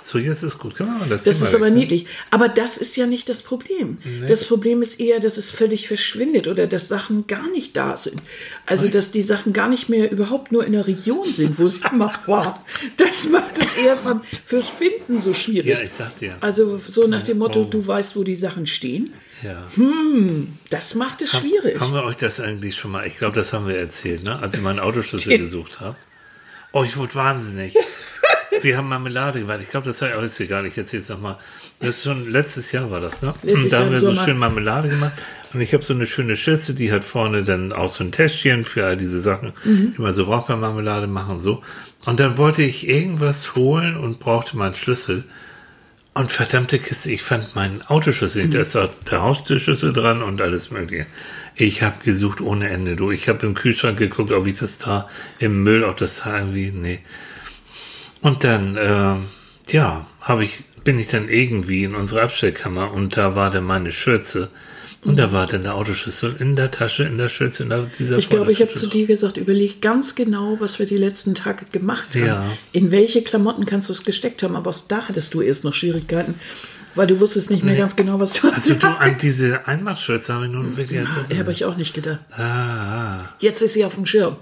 So, jetzt ist gut. Mal das Das Thema ist aber wechseln? niedlich. Aber das ist ja nicht das Problem. Das Problem ist eher, dass es völlig verschwindet oder dass Sachen gar nicht da sind. Also, dass die Sachen gar nicht mehr überhaupt nur in der Region sind, wo sie mal waren. Das macht es eher von, fürs Finden so schwierig. Ja, ich sag dir. Also, so nach dem Motto, Oh. du weißt, wo die Sachen stehen. Ja. Das macht es schwierig. Haben wir euch das eigentlich schon mal, ich glaube, das haben wir erzählt, ne? als ich meinen Autoschlüssel gesucht habe. Oh, ich wurde wahnsinnig. Wir haben Marmelade gemacht. Ich glaube, das sei alles egal. Ich erzähle es nochmal. Das ist schon letztes Jahr war das, ne? Letztes da Jahr haben wir so schön Marmelade gemacht. Und ich habe so eine schöne Schürze, die hat vorne dann auch so ein Täschchen für all diese Sachen, Mhm. die man so braucht bei Marmelade machen, so. Und dann wollte ich irgendwas holen und brauchte meinen Schlüssel. Und verdammte Kiste, ich fand meinen Autoschlüssel nicht. Da ist auch der Haustürschlüssel dran und alles mögliche. Ich habe gesucht ohne Ende. Du, ich habe im Kühlschrank geguckt, ob ich das da im Müll, ob das da irgendwie, nee. Und dann, äh, ja, habe ich, bin ich dann irgendwie in unsere Abstellkammer und da war dann meine Schürze. Und da war dann der Autoschlüssel in der Tasche, in der Schürze, in der, dieser Ich glaube, ich habe zu dir gesagt, überleg ganz genau, was wir die letzten Tage gemacht haben. Ja. In welche Klamotten kannst du es gesteckt haben? Aber auch da hattest du erst noch Schwierigkeiten. Weil du wusstest nicht mehr ganz genau, was du Also du an diese Einmachschürze habe ich nun wirklich Ja, habe ich auch nicht gedacht. Ah, Jetzt ist sie auf dem Schirm.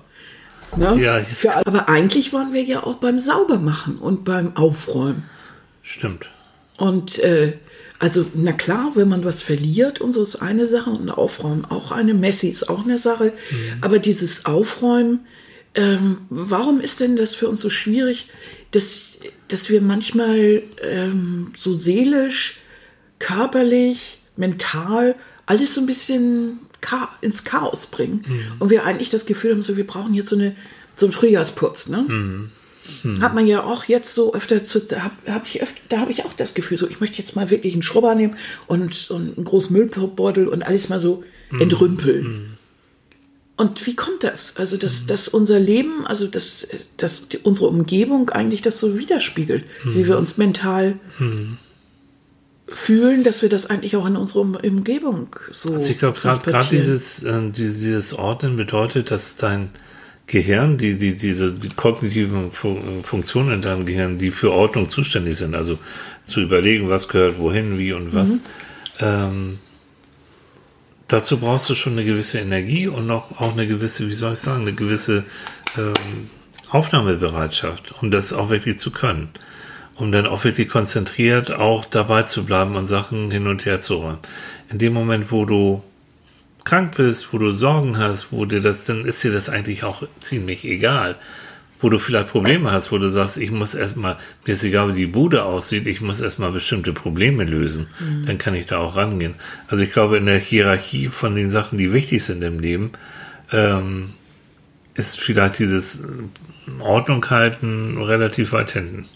Ne? Ja, Für, aber eigentlich waren wir ja auch beim Saubermachen und beim Aufräumen. stimmt. Und äh, also, na klar, wenn man was verliert und so ist eine Sache und Aufräumen auch eine. Messi ist auch eine Sache. Aber dieses Aufräumen, ähm, warum ist denn das für uns so schwierig, dass, dass wir manchmal ähm, so seelisch, körperlich, mental alles so ein bisschen Cha ins Chaos bringen und wir eigentlich das Gefühl haben, so wir brauchen jetzt so eine so einen Frühjahrsputz, ne? Hat man ja auch jetzt so öfter, zu, da habe hab ich öfter, da habe ich auch das Gefühl, so ich möchte jetzt mal wirklich einen Schrubber nehmen und, und einen großen Müllbeutel und alles mal so entrümpeln. Und wie kommt das? Also, dass, dass unser Leben, also dass, dass unsere Umgebung eigentlich das so widerspiegelt, wie wir uns mental fühlen, dass wir das eigentlich auch in unserer Um- Umgebung so Also ich glaube, gerade dieses, äh, dieses Ordnen bedeutet, dass dein Gehirn, die, die, diese die kognitiven Fun Funktionen in deinem Gehirn, die für Ordnung zuständig sind, also zu überlegen, was gehört wohin, wie und was, ähm, dazu brauchst du schon eine gewisse Energie und noch auch eine gewisse, wie soll ich sagen, eine gewisse ähm, Aufnahmebereitschaft, um das auch wirklich zu können. Um dann auch wirklich konzentriert auch dabei zu bleiben und Sachen hin und her zu räumen. In dem Moment, wo du krank bist, wo du Sorgen hast, wo dir das, dann ist dir das eigentlich auch ziemlich egal. Wo du vielleicht Probleme hast, wo du sagst, ich muss erstmal, mir ist egal, wie die Bude aussieht, ich muss erstmal bestimmte Probleme lösen. Dann kann ich da auch rangehen. Also ich glaube, in der Hierarchie von den Sachen, die wichtig sind im Leben, ähm, ist vielleicht dieses äh, Ordnung halten relativ weit hinten.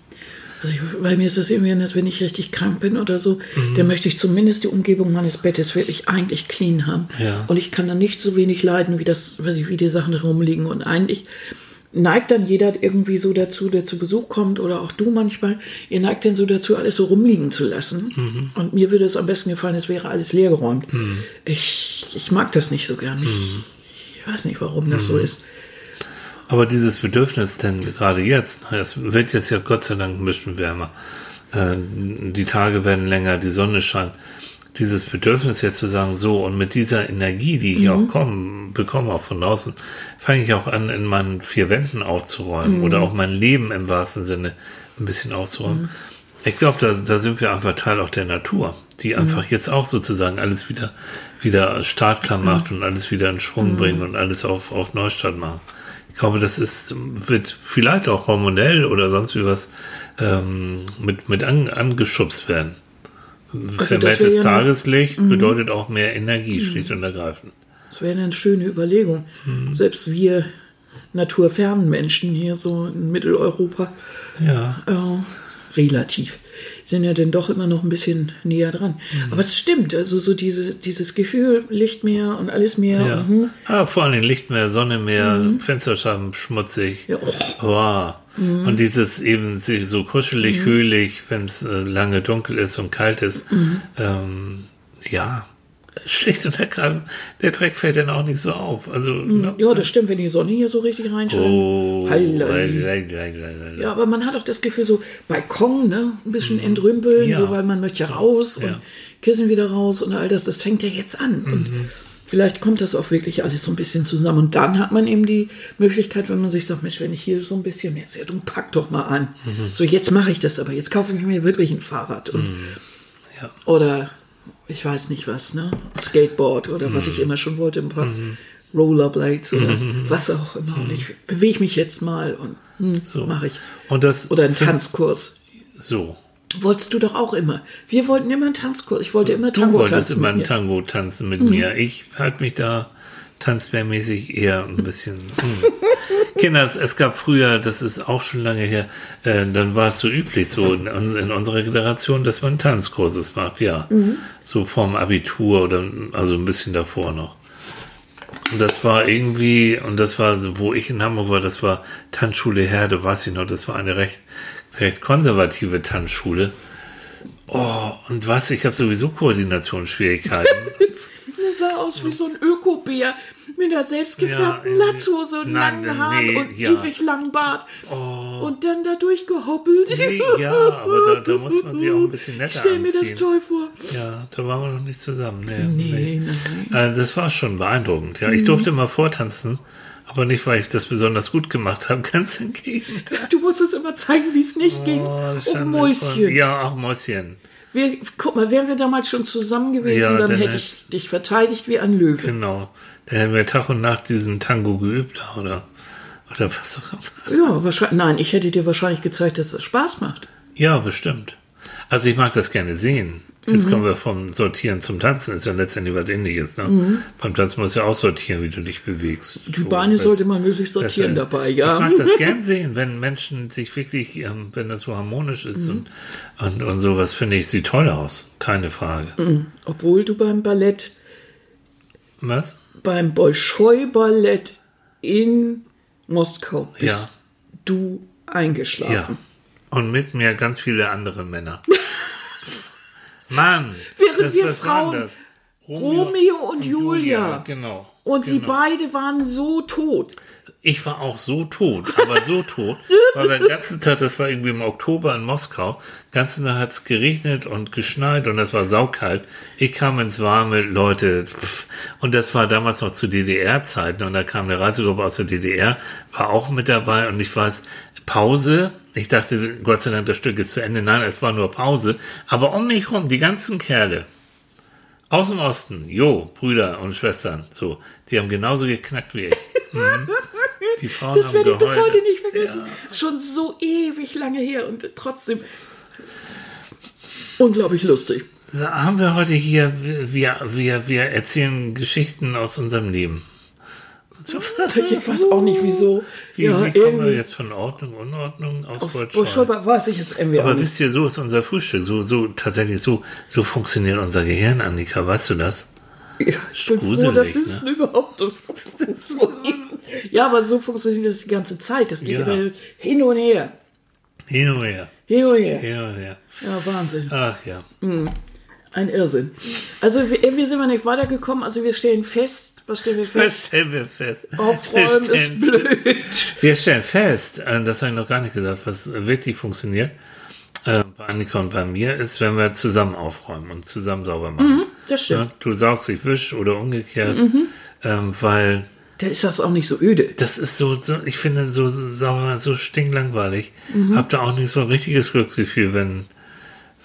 Also ich, bei mir ist das irgendwie, dass wenn ich richtig krank bin oder so, Mhm. dann möchte ich zumindest die Umgebung meines Bettes wirklich eigentlich clean haben. Ja. Und ich kann dann nicht so wenig leiden, wie, das, wie die Sachen rumliegen. Und eigentlich neigt dann jeder irgendwie so dazu, der zu Besuch kommt oder auch du manchmal, ihr neigt dann so dazu, alles so rumliegen zu lassen. Mhm. Und mir würde es am besten gefallen, es wäre alles leergeräumt. Ich, ich mag das nicht so gern. Ich, Mhm. ich weiß nicht, warum das so ist. Aber dieses Bedürfnis denn gerade jetzt, es wird jetzt ja Gott sei Dank ein bisschen wärmer. Äh, die Tage werden länger, die Sonne scheint. Dieses Bedürfnis jetzt zu sagen, so und mit dieser Energie, die ich auch komm, bekomme, auch von draußen, fange ich auch an, in meinen vier Wänden aufzuräumen oder auch mein Leben im wahrsten Sinne ein bisschen aufzuräumen. Ich glaube, da, da sind wir einfach Teil auch der Natur, die einfach jetzt auch sozusagen alles wieder, wieder startklar macht und alles wieder in Schwung bringt und alles auf, auf Neustart macht. Ich glaube, das ist, wird vielleicht auch hormonell oder sonst wie was ähm, mit, mit an, angeschubst werden. Also Vermehrtes ja eine- Tageslicht bedeutet auch mehr Energie, schlicht und ergreifend. Das wäre eine schöne Überlegung. Mhm. Selbst wir naturfernen Menschen hier so in Mitteleuropa, Ja. äh, relativ, sind ja dann doch immer noch ein bisschen näher dran. Mhm. Aber es stimmt, also so diese, dieses Gefühl, Lichtmeer und alles mehr. Ja. Und, hm, Ah, vor allem Licht mehr, Sonne mehr, Fensterscheiben schmutzig. ja, oh, Wow. Und dieses eben sich so kuschelig, höhlich, wenn es äh, lange dunkel ist und kalt ist. Ähm, ja, schlicht und ergreifend, der Dreck fällt dann auch nicht so auf. Also, ne, ja, das stimmt, wenn die Sonne hier so richtig reinscheint. Oh. Ja, aber man hat auch das Gefühl, so Balkon, ne, ein bisschen entrümpeln, Mhm. Ja. so weil man möchte raus ja. und Kissen wieder raus und all das, das fängt ja jetzt an. Und Mhm. vielleicht kommt das auch wirklich alles so ein bisschen zusammen. Und dann hat man eben die Möglichkeit, wenn man sich sagt, Mensch, wenn ich hier so ein bisschen jetzt, ja, du pack doch mal an. Mhm. So, jetzt mache ich das aber, jetzt kaufe ich mir wirklich ein Fahrrad. Und, Mhm. Ja. Oder ich weiß nicht was, ne? Skateboard oder was Mhm. ich immer schon wollte, ein paar Rollerblades oder was auch immer. Und ich bewege mich jetzt mal und hm, Mhm. So. mache ich. Und das Oder einen Tanzkurs. so. Wolltest du doch auch immer. Wir wollten immer einen Tanzkurs. Ich wollte immer Du Tango wolltest tanzen. immer einen. Tango tanzen mit Mhm. mir. Ich halte mich da tanzbärmäßig eher ein bisschen. Hm. Kinder, es, es gab früher, das ist auch schon lange her, äh, dann war es so üblich, so in, in unserer Generation, dass man Tanzkurses macht, ja. Mhm. So vorm Abitur oder also ein bisschen davor noch. Und das war irgendwie, und das war, wo ich in Hamburg war, das war Tanzschule Herde, weiß ich noch, das war eine recht, recht konservative Tanzschule. Oh, und was, ich habe sowieso Koordinationsschwierigkeiten. Sah aus wie so ein Ökobär. mit einer selbstgefärbten Ja, Latzhose und nein, langen Haaren nee, und ja. ewig langen Bart. Und dann da durchgehoppelt. Nee, ja, aber da, da muss man sich auch ein bisschen netter Stell mir das anziehen. toll vor. Ja, da waren wir noch nicht zusammen. Nee, Nee, nee. nein. Äh, Das war schon beeindruckend. Ja, Mhm. ich durfte mal vortanzen, aber nicht, weil ich das besonders gut gemacht habe. Ganz im Gegenteil. Du musst es immer zeigen, wie es nicht ging. Oh, Oh, Schande Mäuschen. Ja, auch Mäuschen. Wir, guck mal, wären wir damals schon zusammen gewesen, Ja, dann dann hätte hätt- ich dich verteidigt wie ein Löwe. Genau. Da hätten wir Tag und Nacht diesen Tango geübt, oder, oder was auch immer. Ja, wahrscheinlich. Nein, ich hätte dir wahrscheinlich gezeigt, dass es Spaß macht. Ja, bestimmt. Also ich mag das gerne sehen. Mhm. Jetzt kommen wir vom Sortieren zum Tanzen, ist ja letztendlich was ähnliches. Ne? Beim Tanzen musst du ja auch sortieren, wie du dich bewegst. Mhm. Die Beine sollte man möglichst besser sortieren dabei, ja. Ich mag das gern sehen, wenn Menschen sich wirklich, ähm, wenn das so harmonisch ist Mhm. und, und, und sowas, finde ich, sieht toll aus. Keine Frage. Mhm. Obwohl du beim Ballett, Was? beim Bolschoi-Ballett in Moskau bist Ja. du Ja. eingeschlafen. Und mit mir ganz viele andere Männer. Mann! Während wir Frauen- das? Romeo und Julia. Genau. Und sie genau. beide waren so tot. Ich war auch so tot, aber so tot, weil den ganzen Tag, das war irgendwie im Oktober in Moskau, den ganzen Tag hat es geregnet und geschneit und es war saukalt. Ich kam ins Warme, Leute, pff, und das war damals noch zu DDR-Zeiten und da kam eine Reisegruppe aus der DDR, war auch mit dabei und ich weiß, Pause, ich dachte, Gott sei Dank, das Stück ist zu Ende, nein, es war nur Pause, aber um mich rum, die ganzen Kerle, aus dem Osten, jo, Brüder und Schwestern, so, die haben genauso geknackt wie ich. Mhm. Die Frauen Das werde ich bis heute nicht vergessen. Ist Schon so ewig lange her und trotzdem unglaublich lustig. So, haben wir heute hier, wir, wir, wir erzählen Geschichten aus unserem Leben. Ich weiß auch nicht wieso. Wie, ja, wie kommen wir jetzt von Ordnung, Unordnung aus? Bolschoi weiß ich jetzt irgendwie Aber wisst ihr, so ist unser Frühstück. So, so, tatsächlich, so, so funktioniert unser Gehirn, Annika. Weißt du das? Ja, ich bin froh, dass es ne? überhaupt so Ja, aber so funktioniert das die ganze Zeit. Das geht Ja. ja. hin und her. Hin und her. Hin und her. Hin und her. Ja, Wahnsinn. Ach ja. Ein Irrsinn. Also wir, irgendwie sind wir nicht weitergekommen. Also wir stellen fest, was stellen wir Was fest? stellen wir fest? Aufräumen wir ist blöd. wir stellen fest, äh, das habe ich noch gar nicht gesagt, was wirklich funktioniert, äh, bei Annika und bei mir, ist, wenn wir zusammen aufräumen und zusammen sauber machen. Das stimmt. Ja, du saugst, ich wisch oder umgekehrt, ähm, weil Da ist das auch nicht so öde. das ist so, so ich finde, so sauber, so stinklangweilig. Mhm. Hab da auch nicht so ein richtiges Glücksgefühl, wenn,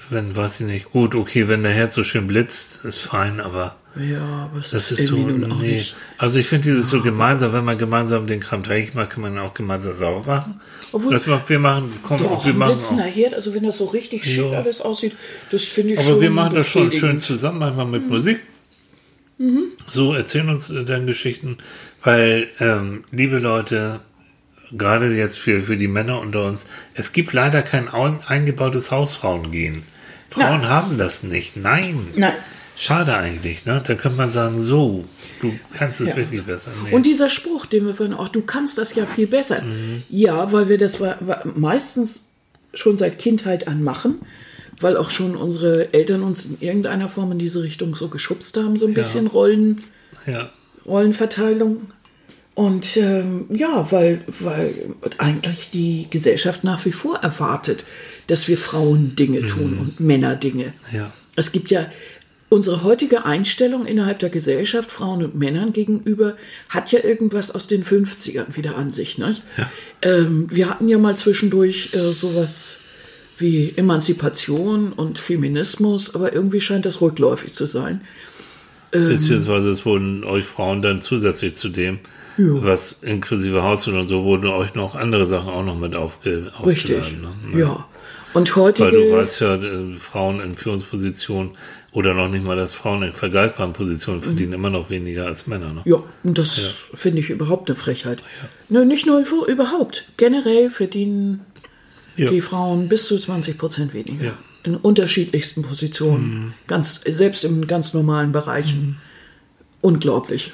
wenn, weiß ich nicht, gut, okay, wenn der Herd so schön blitzt, ist fein, aber Ja, aber es das ist ist so, nee. Also ich finde dieses so gemeinsam, wenn man gemeinsam den Kram dreckig macht, kann man auch gemeinsam sauber machen. Obwohl- das macht, wir machen, komm, Doch, wir machen auch. Herd, also wenn das so richtig schick Ja. alles aussieht, das finde ich schon Aber wir machen das schon schön zusammen, manchmal mit Mhm. Musik. So, erzählen uns äh, dann Geschichten, weil, ähm, liebe Leute, gerade jetzt für, für die Männer unter uns, es gibt leider kein ein- eingebautes Hausfrauengehen. Frauen Na. haben das nicht. Nein. Nein. Schade eigentlich, ne? Da könnte man sagen, so, du kannst es Ja. wirklich besser. Nee. Und dieser Spruch, den wir vorhin auch, du kannst das ja viel besser. Ja, weil wir das meistens schon seit Kindheit an machen, weil auch schon unsere Eltern uns in irgendeiner Form in diese Richtung so geschubst haben, so ein bisschen Rollen, ja. Rollenverteilung. Und ähm, ja, weil, weil eigentlich die Gesellschaft nach wie vor erwartet, dass wir Frauen Dinge tun und Männer Dinge. Ja. Es gibt ja unsere heutige Einstellung innerhalb der Gesellschaft, Frauen und Männern gegenüber, hat ja irgendwas aus den 50ern wieder an sich. Nicht? Ähm, wir hatten ja mal zwischendurch äh, sowas wie Emanzipation und Feminismus, aber irgendwie scheint das rückläufig zu sein. Ähm. Beziehungsweise es wurden euch Frauen dann zusätzlich zu dem, was inklusive Haus und so, wurden euch noch andere Sachen auch noch mit aufge, Richtig. aufgeladen. Ne? Ja. Und heute. Weil du weißt ja, äh, Frauen in Führungspositionen oder noch nicht mal, dass Frauen in vergleichbaren Positionen verdienen immer noch weniger als Männer. Ne? Ja, und das finde ich überhaupt eine Frechheit. Nö, nicht nur überhaupt. Generell verdienen Ja. die Frauen bis zu 20 Prozent weniger. Ja. In unterschiedlichsten Positionen. Ganz, selbst in ganz normalen Bereichen. Unglaublich.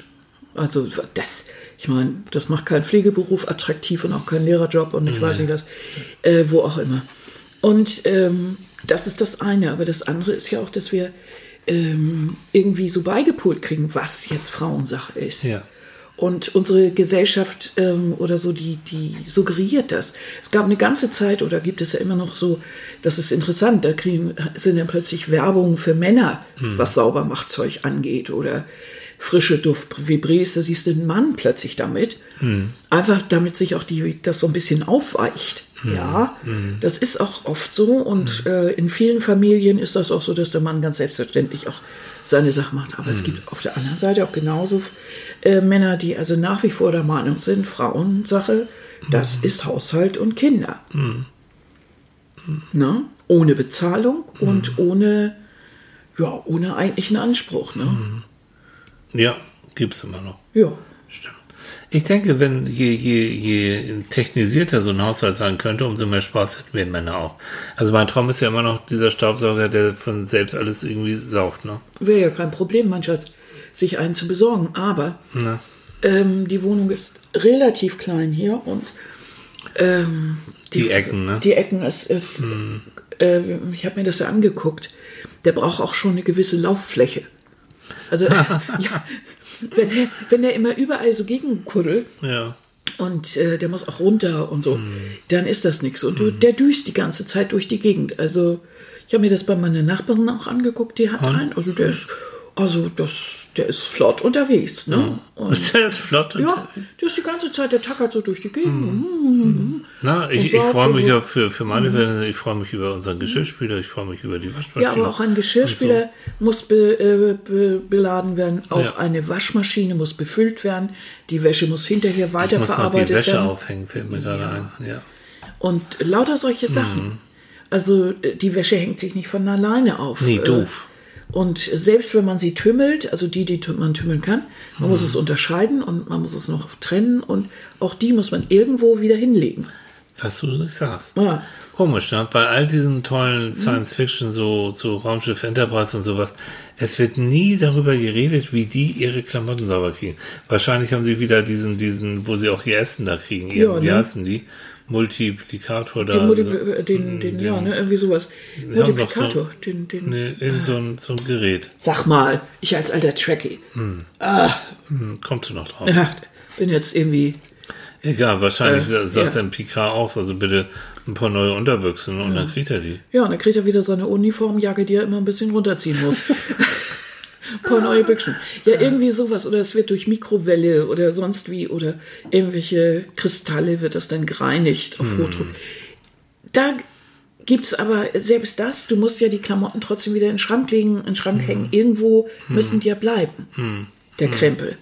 Also das, ich meine, das macht keinen Pflegeberuf attraktiv und auch keinen Lehrerjob und ich weiß nicht was, äh, wo auch immer. Und ähm, das ist das eine. Aber das andere ist ja auch, dass wir ähm, irgendwie so beigepult kriegen, was jetzt Frauensache ist. Ja. Und unsere Gesellschaft ähm, oder so, die, die suggeriert das. Es gab eine ganze Zeit, oder gibt es ja immer noch so, das ist interessant, da kriegen, sind dann plötzlich Werbungen für Männer, was Saubermachzeug angeht oder frische Duft Vibres, da siehst du einen Mann plötzlich damit. Einfach damit sich auch die, das so ein bisschen aufweicht. Ja, das ist auch oft so und äh, in vielen Familien ist das auch so, dass der Mann ganz selbstverständlich auch seine Sache macht. Aber es gibt auf der anderen Seite auch genauso äh, Männer, die also nach wie vor der Meinung sind, Frauensache, das ist Haushalt und Kinder. Ne? Ohne Bezahlung und ohne, ja, ohne eigentlichen Anspruch. Ne? Ja, gibt es immer noch. Ja. Ich denke, wenn je, je, je technisierter so ein Haushalt sein könnte, umso mehr Spaß hätten wir Männer auch. Also mein Traum ist ja immer noch dieser Staubsauger, der von selbst alles irgendwie saugt, ne? Wäre ja kein Problem, mein Schatz, sich einen zu besorgen. Aber ähm, die Wohnung ist relativ klein hier und ähm, Die Ecken, ne? Die Ecken ist, ist äh, ich habe mir das ja angeguckt. Der braucht auch schon eine gewisse Lauffläche. Also ja, wenn der, wenn der immer überall so gegenkuddelt ja. und äh, der muss auch runter und so, dann ist das nichts. Und du, der düst die ganze Zeit durch die Gegend. Also ich habe mir das bei meiner Nachbarin auch angeguckt, die hat einen. Also der ist, also das, der ist flott unterwegs. Ne? Und, Der ist flott. Und, ja, der ist die ganze Zeit, der tackert so durch die Gegend. Na, ich, Und ich saugt freue mich und so. ja für, für meine Fälle, ich freue mich über unseren Geschirrspüler, ich freue mich über die Waschmaschine. Ja, aber auch ein Geschirrspüler muss be, äh, be, beladen werden. Auch Ja. eine Waschmaschine muss befüllt werden. Die Wäsche muss hinterher Ich muss noch die weiterverarbeitet Wäsche werden. aufhängen, fällt mir gerade ein. Ja. Und lauter solche Sachen. Also äh, die Wäsche hängt sich nicht von alleine auf. Nee, Äh, doof. Und selbst wenn man sie tümmelt, also die, die man tümmeln kann, man muss es unterscheiden und man muss es noch trennen und auch die muss man irgendwo wieder hinlegen. Was du nicht sagst. Ja. Komisch, ne? Bei all diesen tollen Science Fiction, so, so Raumschiff Enterprise und sowas, es wird nie darüber geredet, wie die ihre Klamotten sauber kriegen. Wahrscheinlich haben sie wieder diesen, diesen, wo sie auch ihr Essen da kriegen. Ja, Wie ne? heißen die? Multiplikator da. Den, Multipl- äh, den, den, ja, ne, irgendwie sowas. doch so- Multiplikator. den, den, Nee, irgend so ein, so ein Gerät. Sag mal, ich als alter Trekkie. Hm, kommst du noch drauf? Ja, bin jetzt irgendwie. Egal, wahrscheinlich Äh, sagt ja. dann Picard auch, also bitte ein paar neue Unterbüchsen und dann kriegt er die. Ja, und dann kriegt er wieder seine Uniformjacke, die er immer ein bisschen runterziehen muss. Ein paar neue Büchsen. Ja, irgendwie sowas. Oder es wird durch Mikrowelle oder sonst wie oder irgendwelche Kristalle wird das dann gereinigt auf Hochdruck. Da gibt es aber selbst das, du musst ja die Klamotten trotzdem wieder in den Schrank legen, in den Schrank hängen. Irgendwo müssen die ja bleiben. Der Krempel.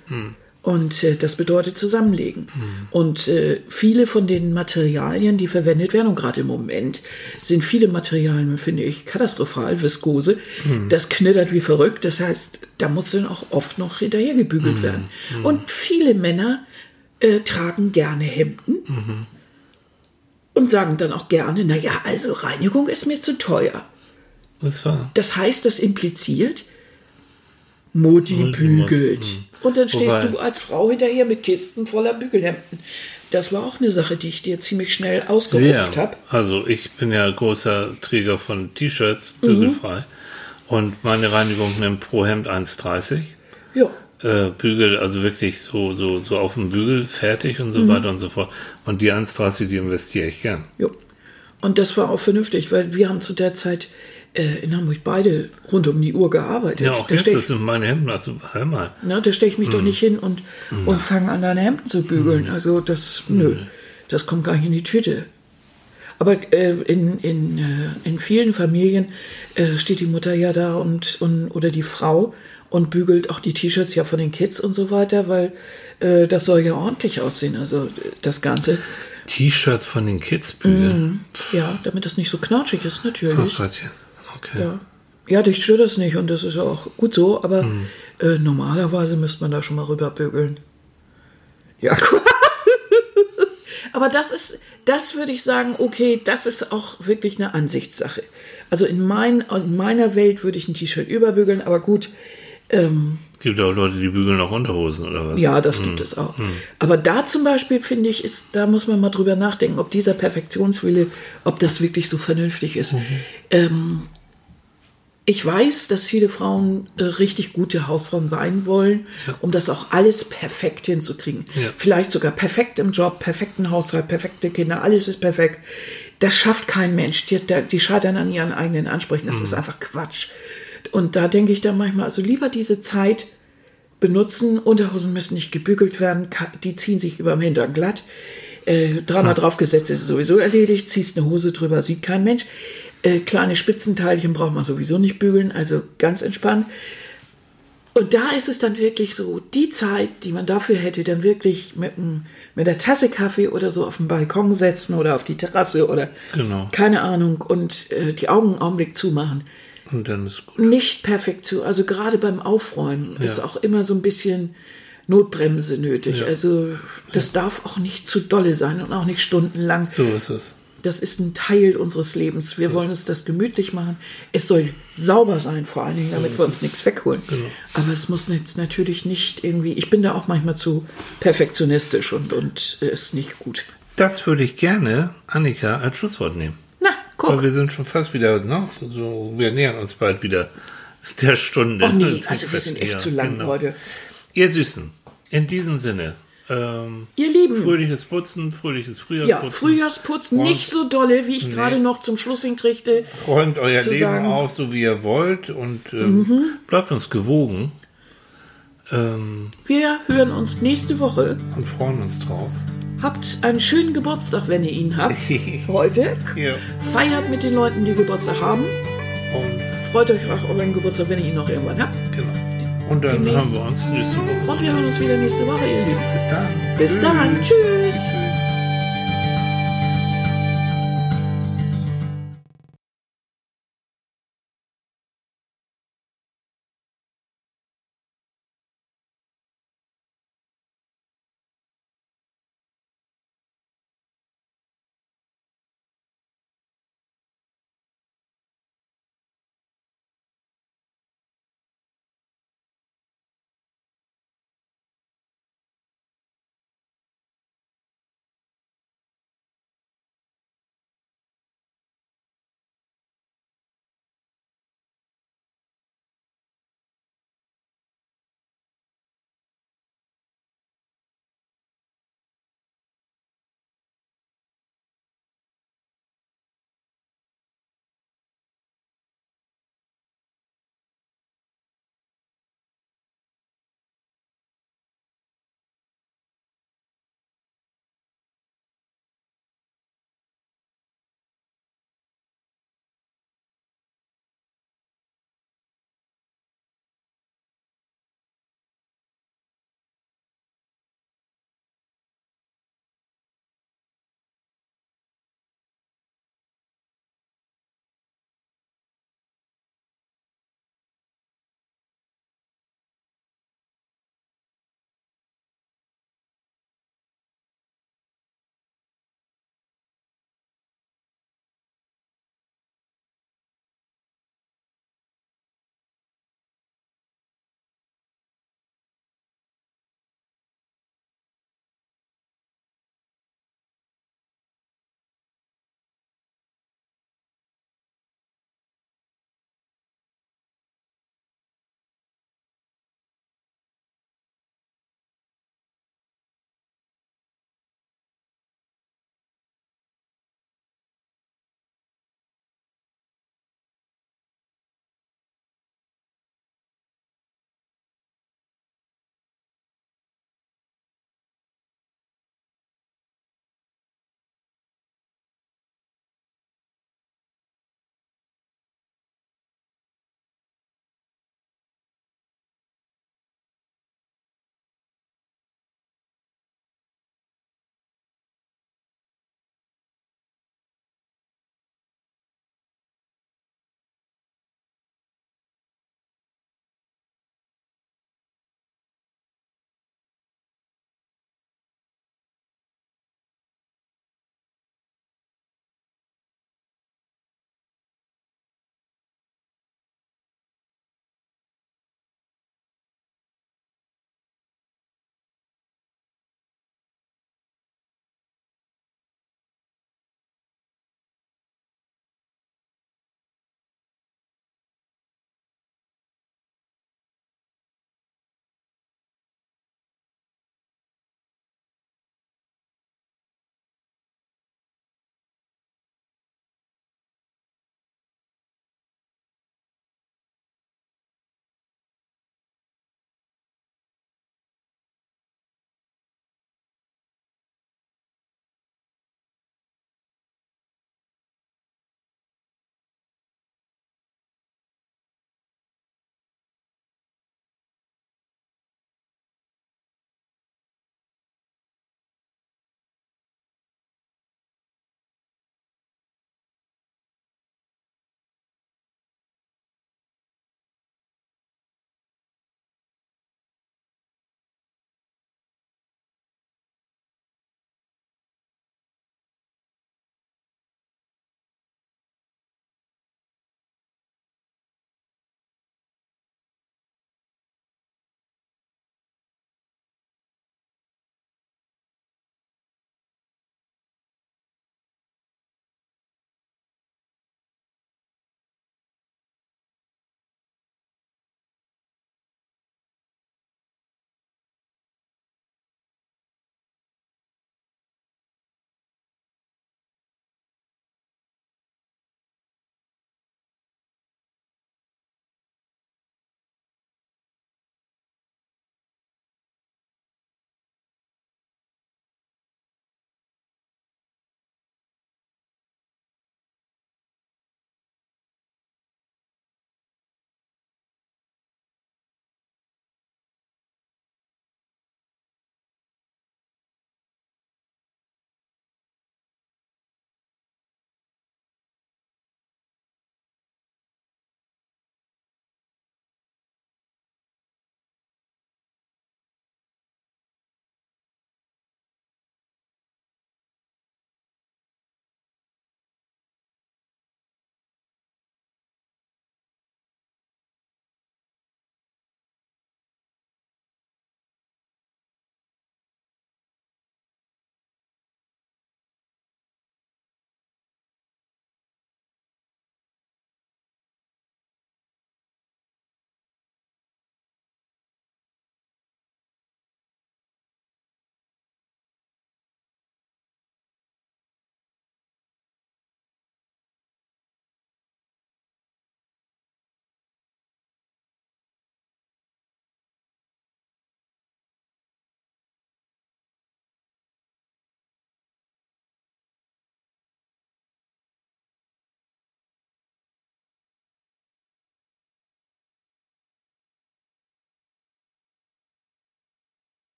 Und äh, das bedeutet zusammenlegen. Und äh, viele von den Materialien, die verwendet werden, und gerade im Moment sind viele Materialien, finde ich, katastrophal, Viskose. Das knittert wie verrückt. Das heißt, da muss dann auch oft noch hinterher gebügelt werden. Und viele Männer äh, tragen gerne Hemden und sagen dann auch gerne, naja, also Reinigung ist mir zu teuer. Das war. Das heißt, das impliziert, Mutti bügelt. Und dann stehst Wobei- du als Frau hinterher mit Kisten voller Bügelhemden. Das war auch eine Sache, die ich dir ziemlich schnell ausgerupft habe. Also ich bin ja großer Träger von T-Shirts, Mhm. bügelfrei. Und meine Reinigung nimmt pro Hemd 1,30. Ja. Äh, Bügel, also wirklich so, so, so auf dem Bügel fertig und so Mhm. weiter und so fort. Und die 1,30, die investiere ich gern. ja. Und das war auch vernünftig, weil wir haben zu der Zeit äh, in Hamburg beide rund um die Uhr gearbeitet. Ja, auch da jetzt, das sind meine Hemden. Also hör mal. ne, da stelle ich mich doch nicht hin und, und fange an, deine Hemden zu bügeln. Also das, nö, das kommt gar nicht in die Tüte. Aber äh, in, in, äh, in vielen Familien äh, steht die Mutter ja da und, und oder die Frau und bügelt auch die T-Shirts ja von den Kids und so weiter, weil äh, das soll ja ordentlich aussehen. Also das Ganze, T-Shirts von den Kids bügeln. ja, damit das nicht so knatschig ist, Oh natürlich. Gottchen. Okay. Ja. ja, dich stört das nicht und das ist ja auch gut so, aber äh, normalerweise müsste man da schon mal rüber bügeln. Ja, cool. aber das ist, das würde ich sagen, okay, das ist auch wirklich eine Ansichtssache. Also in, mein, in meiner Welt würde ich ein T-Shirt überbügeln, aber gut, ähm, Gibt auch Leute, die bügeln auch Unterhosen oder was? ja, das gibt es auch. Aber da zum Beispiel finde ich, ist, da muss man mal drüber nachdenken, ob dieser Perfektionswille, ob das wirklich so vernünftig ist. Ähm, ich weiß, dass viele Frauen äh, richtig gute Hausfrauen sein wollen, um das auch alles perfekt hinzukriegen. Ja. Vielleicht sogar perfekt im Job, perfekten Haushalt, perfekte Kinder, alles ist perfekt. Das schafft kein Mensch. Die, die scheitern an ihren eigenen Ansprüchen. Das ist einfach Quatsch. Und da denke ich dann manchmal, also lieber diese Zeit benutzen. Unterhosen müssen nicht gebügelt werden, die ziehen sich über dem Hintern glatt. Äh, dreimal draufgesetzt ist es sowieso erledigt, ziehst eine Hose drüber, sieht kein Mensch. Äh, kleine Spitzenteilchen braucht man sowieso nicht bügeln, also ganz entspannt. Und da ist es dann wirklich so, die Zeit, die man dafür hätte, dann wirklich mit, einem, mit der Tasse Kaffee oder so auf den Balkon setzen oder auf die Terrasse oder Genau. keine Ahnung und äh, die Augen einen Augenblick zumachen Und dann ist gut. nicht perfekt zu. Also gerade beim Aufräumen ist auch immer so ein bisschen Notbremse nötig. Ja. Also das darf auch nicht zu dolle sein und auch nicht stundenlang. So ist es. Das ist ein Teil unseres Lebens. Wir wollen uns das gemütlich machen. Es soll sauber sein, vor allen Dingen, damit wir uns nichts wegholen. Genau. Aber es muss jetzt natürlich nicht irgendwie. Ich bin da auch manchmal zu perfektionistisch und, und ist nicht gut. Das würde ich gerne, Annika, als Schlusswort nehmen. Na, Aber guck. wir sind schon fast wieder, ne? So, wir nähern uns bald wieder der Stunde. Oh nee, also wir sind echt näher. zu lang Genau. heute. Ihr Süßen, in diesem Sinne, ähm, Ihr Lieben. fröhliches Putzen, fröhliches Ja, Frühjahrsputzen. Frühjahrsputz Und- nicht so dolle, wie ich gerade noch zum Schluss hinkriegte. Räumt euer zu Leben sagen- Mhm. auf, so wie ihr wollt und ähm, bleibt uns gewogen ähm, Wir hören uns nächste Woche. und freuen uns drauf. Habt einen schönen Geburtstag, wenn ihr ihn habt. Heute. Ja. Feiert mit den Leuten, die Geburtstag haben. Und Freut euch auf euren Geburtstag, wenn ihr ihn noch irgendwann habt. genau. Und dann Demnächst. haben wir uns nächste Woche. Und wir hören uns wieder nächste Woche, ihr Lieben. Bis dann. Bis Tschüss. dann. Tschüss. Tschüss.